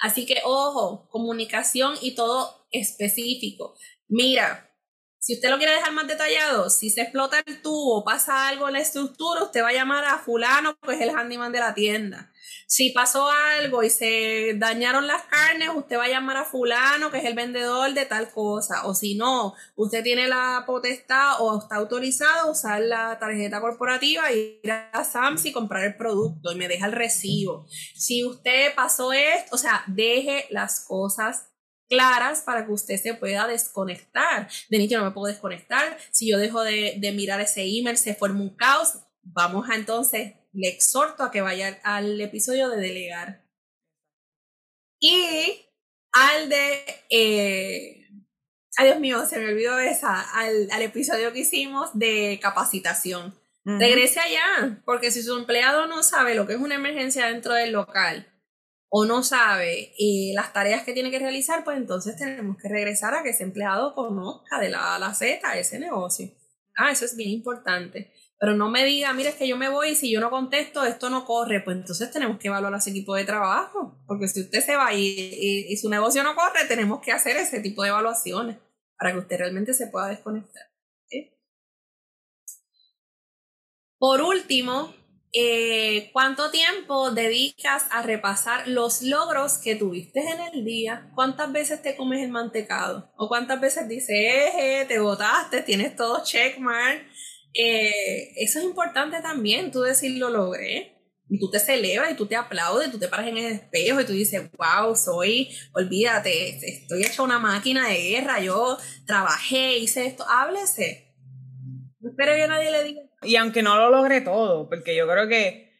S2: Así que, ojo, comunicación y todo específico. Mira, si usted lo quiere dejar más detallado, si se explota el tubo, pasa algo en la estructura, usted va a llamar a fulano, que es el handyman de la tienda. Si pasó algo y se dañaron las carnes, usted va a llamar a fulano, que es el vendedor de tal cosa. O si no, usted tiene la potestad o está autorizado a usar la tarjeta corporativa y ir a Sams y comprar el producto y me deja el recibo. Si usted pasó esto, o sea, deje las cosas claras para que usted se pueda desconectar. De yo no me puedo desconectar. Si yo dejo de, mirar ese email, se forma un caos. Vamos a entonces, le exhorto a que vaya al episodio de delegar. Y al de... Eh, ay Dios mío, se me olvidó esa, al, episodio que hicimos de capacitación. Regrese allá, porque si su empleado no sabe lo que es una emergencia dentro del local, o no sabe las tareas que tiene que realizar, pues entonces tenemos que regresar a que ese empleado conozca de la A la Z ese negocio. Ah, eso es bien importante. Pero no me diga, mira, es que yo me voy y si yo no contesto, esto no corre. Pues entonces tenemos que evaluar a ese equipo de trabajo. Porque si usted se va y, y su negocio no corre, tenemos que hacer ese tipo de evaluaciones para que usted realmente se pueda desconectar. Por último, eh, ¿cuánto tiempo dedicas a repasar los logros que tuviste en el día? ¿Cuántas veces te comes el mantecado? ¿O cuántas veces dices, eh, te votaste, tienes todo checkmark? Eh, eso es importante también, tú decir lo logré. Y tú te celebras y tú te aplaudes, tú te paras en el espejo y tú dices, wow, soy, olvídate, estoy hecha una máquina de guerra, yo trabajé, hice esto, háblese. No espero que nadie le diga
S1: y aunque no lo logré todo, porque yo creo que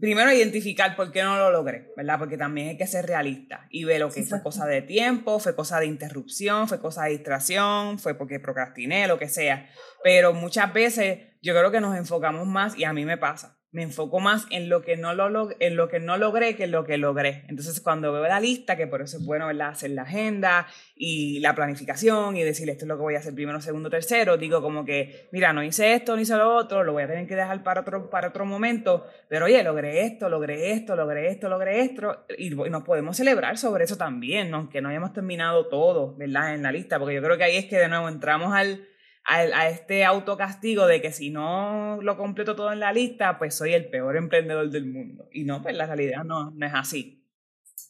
S1: primero identificar por qué no lo logré, ¿verdad? Porque también hay que ser realista y ver lo que fue cosa de tiempo, fue cosa de interrupción, fue cosa de distracción, fue porque procrastiné, lo que sea. Pero muchas veces yo creo que nos enfocamos más y a mí me pasa me enfoco más en lo que no, lo, en lo que no logré que en lo que logré. Entonces, cuando veo la lista, que por eso es bueno hacer la agenda y la planificación y decir esto es lo que voy a hacer primero, segundo, tercero, digo como que, mira, no hice esto, no hice lo otro, lo voy a tener que dejar para otro, para otro momento, pero oye, logré esto, logré esto, logré esto, logré esto, y, nos podemos celebrar sobre eso también, aunque no hayamos terminado todo, ¿verdad? En la lista, porque yo creo que ahí es que de nuevo entramos al a, este autocastigo de que si no lo completo todo en la lista, pues soy el peor emprendedor del mundo. Y no, pues la realidad no, no es así.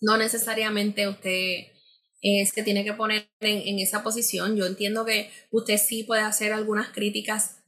S2: No necesariamente usted que tiene que poner en, en esa posición. Yo entiendo que usted sí puede hacer algunas críticas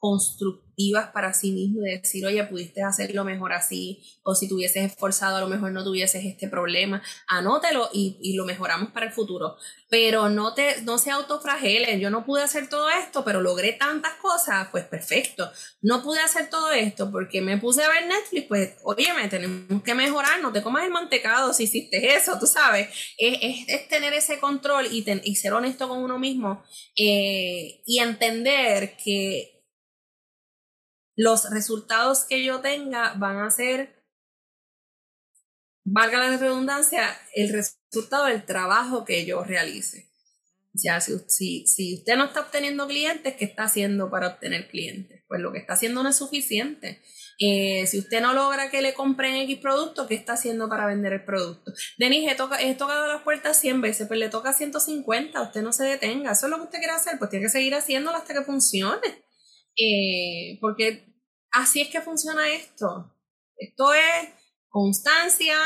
S2: constructivas para sí mismo y decir, oye, pudiste hacerlo mejor así, o si te hubieses esforzado, a lo mejor no tuvieses este problema, anótelo y, y lo mejoramos para el futuro. Pero no, te, no se autofragelen, yo no pude hacer todo esto, pero logré tantas cosas, pues perfecto. No pude hacer todo esto porque me puse a ver Netflix, pues, oye, me tenemos que mejorar, no te comas el mantecado si hiciste eso, tú sabes. Es, es, tener ese control y, y, ser honesto con uno mismo eh, y entender que los resultados que yo tenga van a ser, valga la redundancia, el resultado del trabajo que yo realice. Ya, si, si, si usted no está obteniendo clientes, ¿qué está haciendo para obtener clientes? Pues lo que está haciendo no es suficiente. Eh, si usted no logra que le compren X producto, ¿qué está haciendo para vender el producto? Denis, he, he tocado las puertas 100 veces, pues le toca 150, usted no se detenga. Eso es lo que usted quiere hacer, pues tiene que seguir haciéndolo hasta que funcione. Eh, porque así es que funciona esto. Esto es constancia,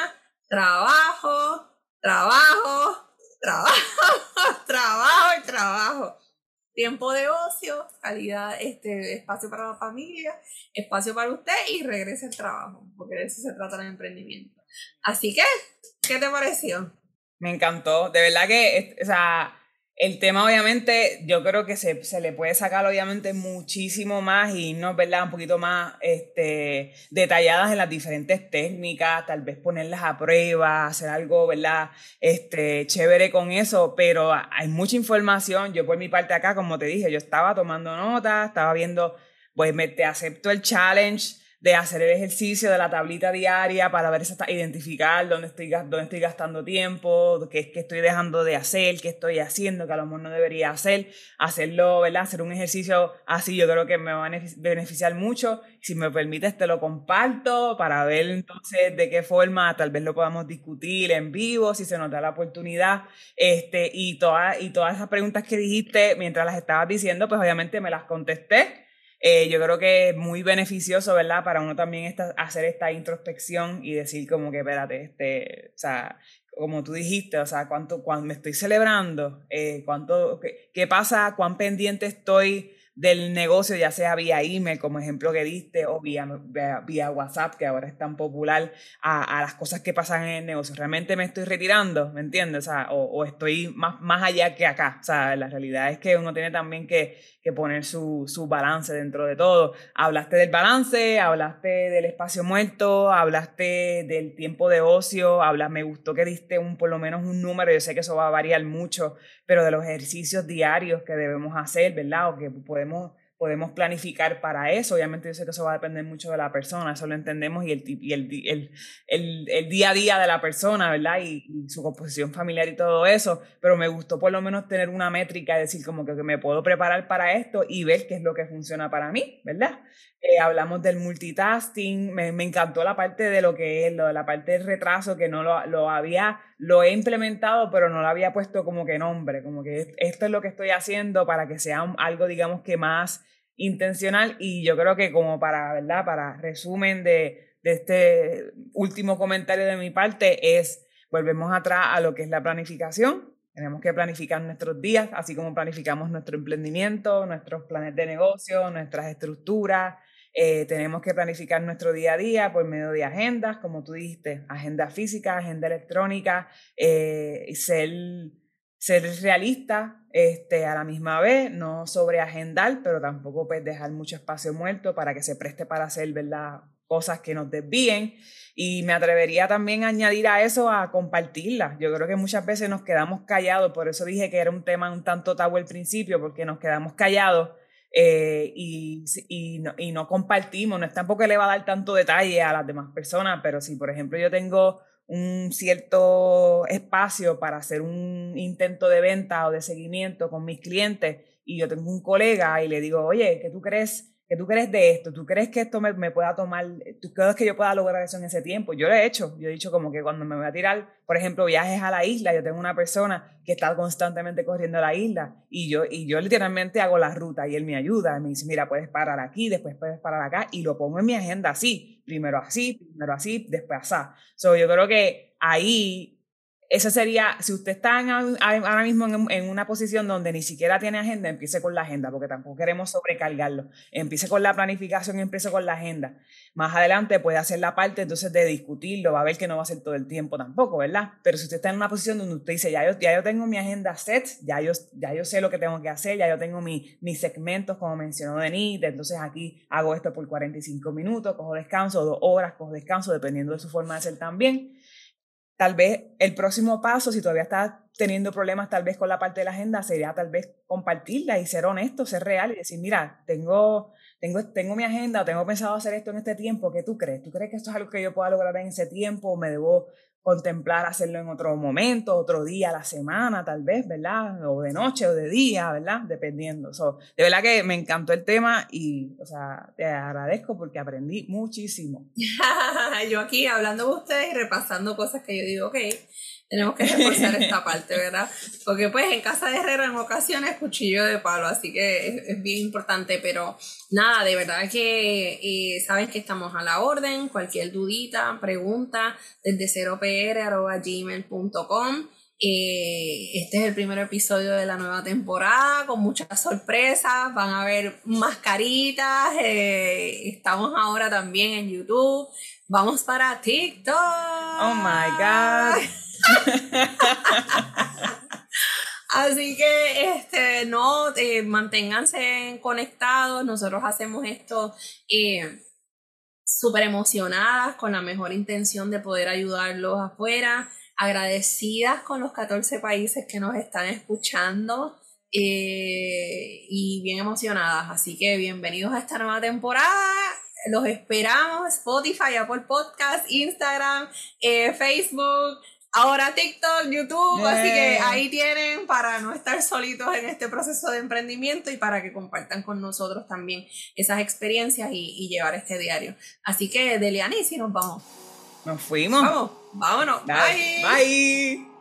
S2: trabajo, trabajo, trabajo, trabajo y trabajo. Tiempo de ocio, calidad, este, espacio para la familia, espacio para usted y regrese al trabajo, porque de eso se trata el emprendimiento. Así que, ¿qué te pareció?
S1: Me encantó, de verdad que, o sea, el tema obviamente yo creo que se, se, le puede sacar obviamente muchísimo más y no ¿verdad? Un poquito más este, detalladas en las diferentes técnicas, tal vez ponerlas a prueba, hacer algo, ¿verdad? Este, chévere con eso, pero hay mucha información. Yo por mi parte acá, como te dije, yo estaba tomando notas, estaba viendo, pues me, te acepto el challenge de hacer el ejercicio de la tablita diaria para ver esa, identificar dónde estoy, dónde estoy gastando tiempo, qué que estoy dejando de hacer, qué estoy haciendo, que a lo mejor no debería hacer, hacerlo, ¿verdad? Hacer un ejercicio así yo creo que me va a beneficiar mucho. Si me permites, te lo comparto para ver entonces de qué forma tal vez lo podamos discutir en vivo, si se nos da la oportunidad. Este, y, toda, y todas esas preguntas que dijiste mientras las estabas diciendo, pues obviamente me las contesté eh, yo creo que es muy beneficioso, ¿verdad? Para uno también hacer esta introspección y decir como que, espérate, este, o sea, como tú dijiste, o sea, cuánto, cuando me estoy celebrando, eh, cuánto, qué, qué, pasa, cuán pendiente estoy del negocio, ya sea vía email, como ejemplo que diste, o vía, vía, WhatsApp, que ahora es tan popular, a, las cosas que pasan en el negocio. ¿Realmente me estoy retirando? ¿Me entiendes? O, o, estoy más, más allá que acá. O sea, la realidad es que uno tiene también que, que poner su, su balance dentro de todo. Hablaste del balance, hablaste del espacio muerto, hablaste del tiempo de ocio, hablas, me gustó que diste un, por lo menos un número, yo sé que eso va a variar mucho, pero de los ejercicios diarios que debemos hacer, ¿verdad? O que podemos podemos planificar para eso. Obviamente yo sé que eso va a depender mucho de la persona, eso lo entendemos y el, y el, el, el, día a día de la persona, ¿verdad? Y, su composición familiar y todo eso, pero me gustó por lo menos tener una métrica, decir como que, me puedo preparar para esto y ver qué es lo que funciona para mí, ¿verdad? Eh, hablamos del multitasking, me, me, encantó la parte de lo que es, lo la parte del retraso, que no lo, lo había, lo he implementado, pero no lo había puesto como que nombre, como que esto es lo que estoy haciendo para que sea algo, digamos que más intencional y yo creo que como para, ¿verdad? Para resumen de, de este último comentario de mi parte es, volvemos atrás a lo que es la planificación. Tenemos que planificar nuestros días, así como planificamos nuestro emprendimiento, nuestros planes de negocio, nuestras estructuras. Eh, tenemos que planificar nuestro día a día por medio de agendas, como tú dijiste, agenda física, agenda electrónica, eh, ser ser realista este, a la misma vez, no sobreagendar, pero tampoco pues, dejar mucho espacio muerto para que se preste para hacer ¿verdad? cosas que nos desvíen. Y me atrevería también a añadir a eso a compartirla. Yo creo que muchas veces nos quedamos callados, por eso dije que era un tema un tanto tabú al principio, porque nos quedamos callados eh, y, y, no, y no compartimos. No es tampoco le va a dar tanto detalle a las demás personas, pero si por ejemplo yo tengo un cierto espacio para hacer un intento de venta o de seguimiento con mis clientes y yo tengo un colega y le digo, oye, ¿qué tú crees? ¿Qué tú crees de esto? ¿Tú crees que esto me, pueda tomar? ¿Tú crees que yo pueda lograr eso en ese tiempo? Yo lo he hecho. Yo he dicho como que cuando me voy a tirar, por ejemplo, viajes a la isla, yo tengo una persona que está constantemente corriendo a la isla y yo, y yo literalmente hago la ruta y él me ayuda. Me dice, mira, puedes parar aquí, después puedes parar acá y lo pongo en mi agenda así. Primero así, primero así, después así. So, yo creo que ahí eso sería, si usted está ahora mismo en, una posición donde ni siquiera tiene agenda, empiece con la agenda, porque tampoco queremos sobrecargarlo. Empiece con la planificación, empiece con la agenda. Más adelante puede hacer la parte entonces de discutirlo, va a ver que no va a ser todo el tiempo tampoco, ¿verdad? Pero si usted está en una posición donde usted dice, ya yo, ya yo tengo mi agenda set, ya yo, ya yo sé lo que tengo que hacer, ya yo tengo mi, mis segmentos, como mencionó Denise, entonces aquí hago esto por 45 minutos, cojo descanso, dos horas, cojo descanso, dependiendo de su forma de ser también tal vez el próximo paso, si todavía estás teniendo problemas tal vez con la parte de la agenda, sería tal vez compartirla y ser honesto, ser real y decir, mira, tengo, tengo, tengo mi agenda, tengo pensado hacer esto en este tiempo, ¿qué tú crees? ¿Tú crees que esto es algo que yo pueda lograr en ese tiempo o me debo contemplar hacerlo en otro momento, otro día la semana, tal vez, ¿verdad? O de noche o de día, ¿verdad? Dependiendo. de verdad que me encantó el tema y, o sea, te agradezco porque aprendí muchísimo.
S2: yo aquí hablando con ustedes y repasando cosas que yo digo, ok, tenemos que reforzar esta parte, ¿verdad? Porque pues en casa de Herrera en ocasiones cuchillo de palo, así que es, bien importante, pero nada, de verdad que eh, saben que estamos a la orden, cualquier dudita, pregunta, desde 0pr.gmail.com. Eh, este es el primer episodio de la nueva temporada con muchas sorpresas, van a ver mascaritas, eh, estamos ahora también en YouTube, vamos para TikTok.
S1: Oh my God.
S2: Así que este, no, eh, manténganse conectados. Nosotros hacemos esto eh, súper emocionadas, con la mejor intención de poder ayudarlos afuera, agradecidas con los 14 países que nos están escuchando. Eh, y bien emocionadas. Así que bienvenidos a esta nueva temporada. Los esperamos. Spotify, Apple Podcast, Instagram, Facebook ahora TikTok, YouTube, así que ahí tienen para no estar solitos en este proceso de emprendimiento y para que compartan con nosotros también esas experiencias y, llevar este diario. Así que, Deliani, si nos vamos.
S1: Nos fuimos.
S2: Vamos, vámonos.
S1: Bye. Bye.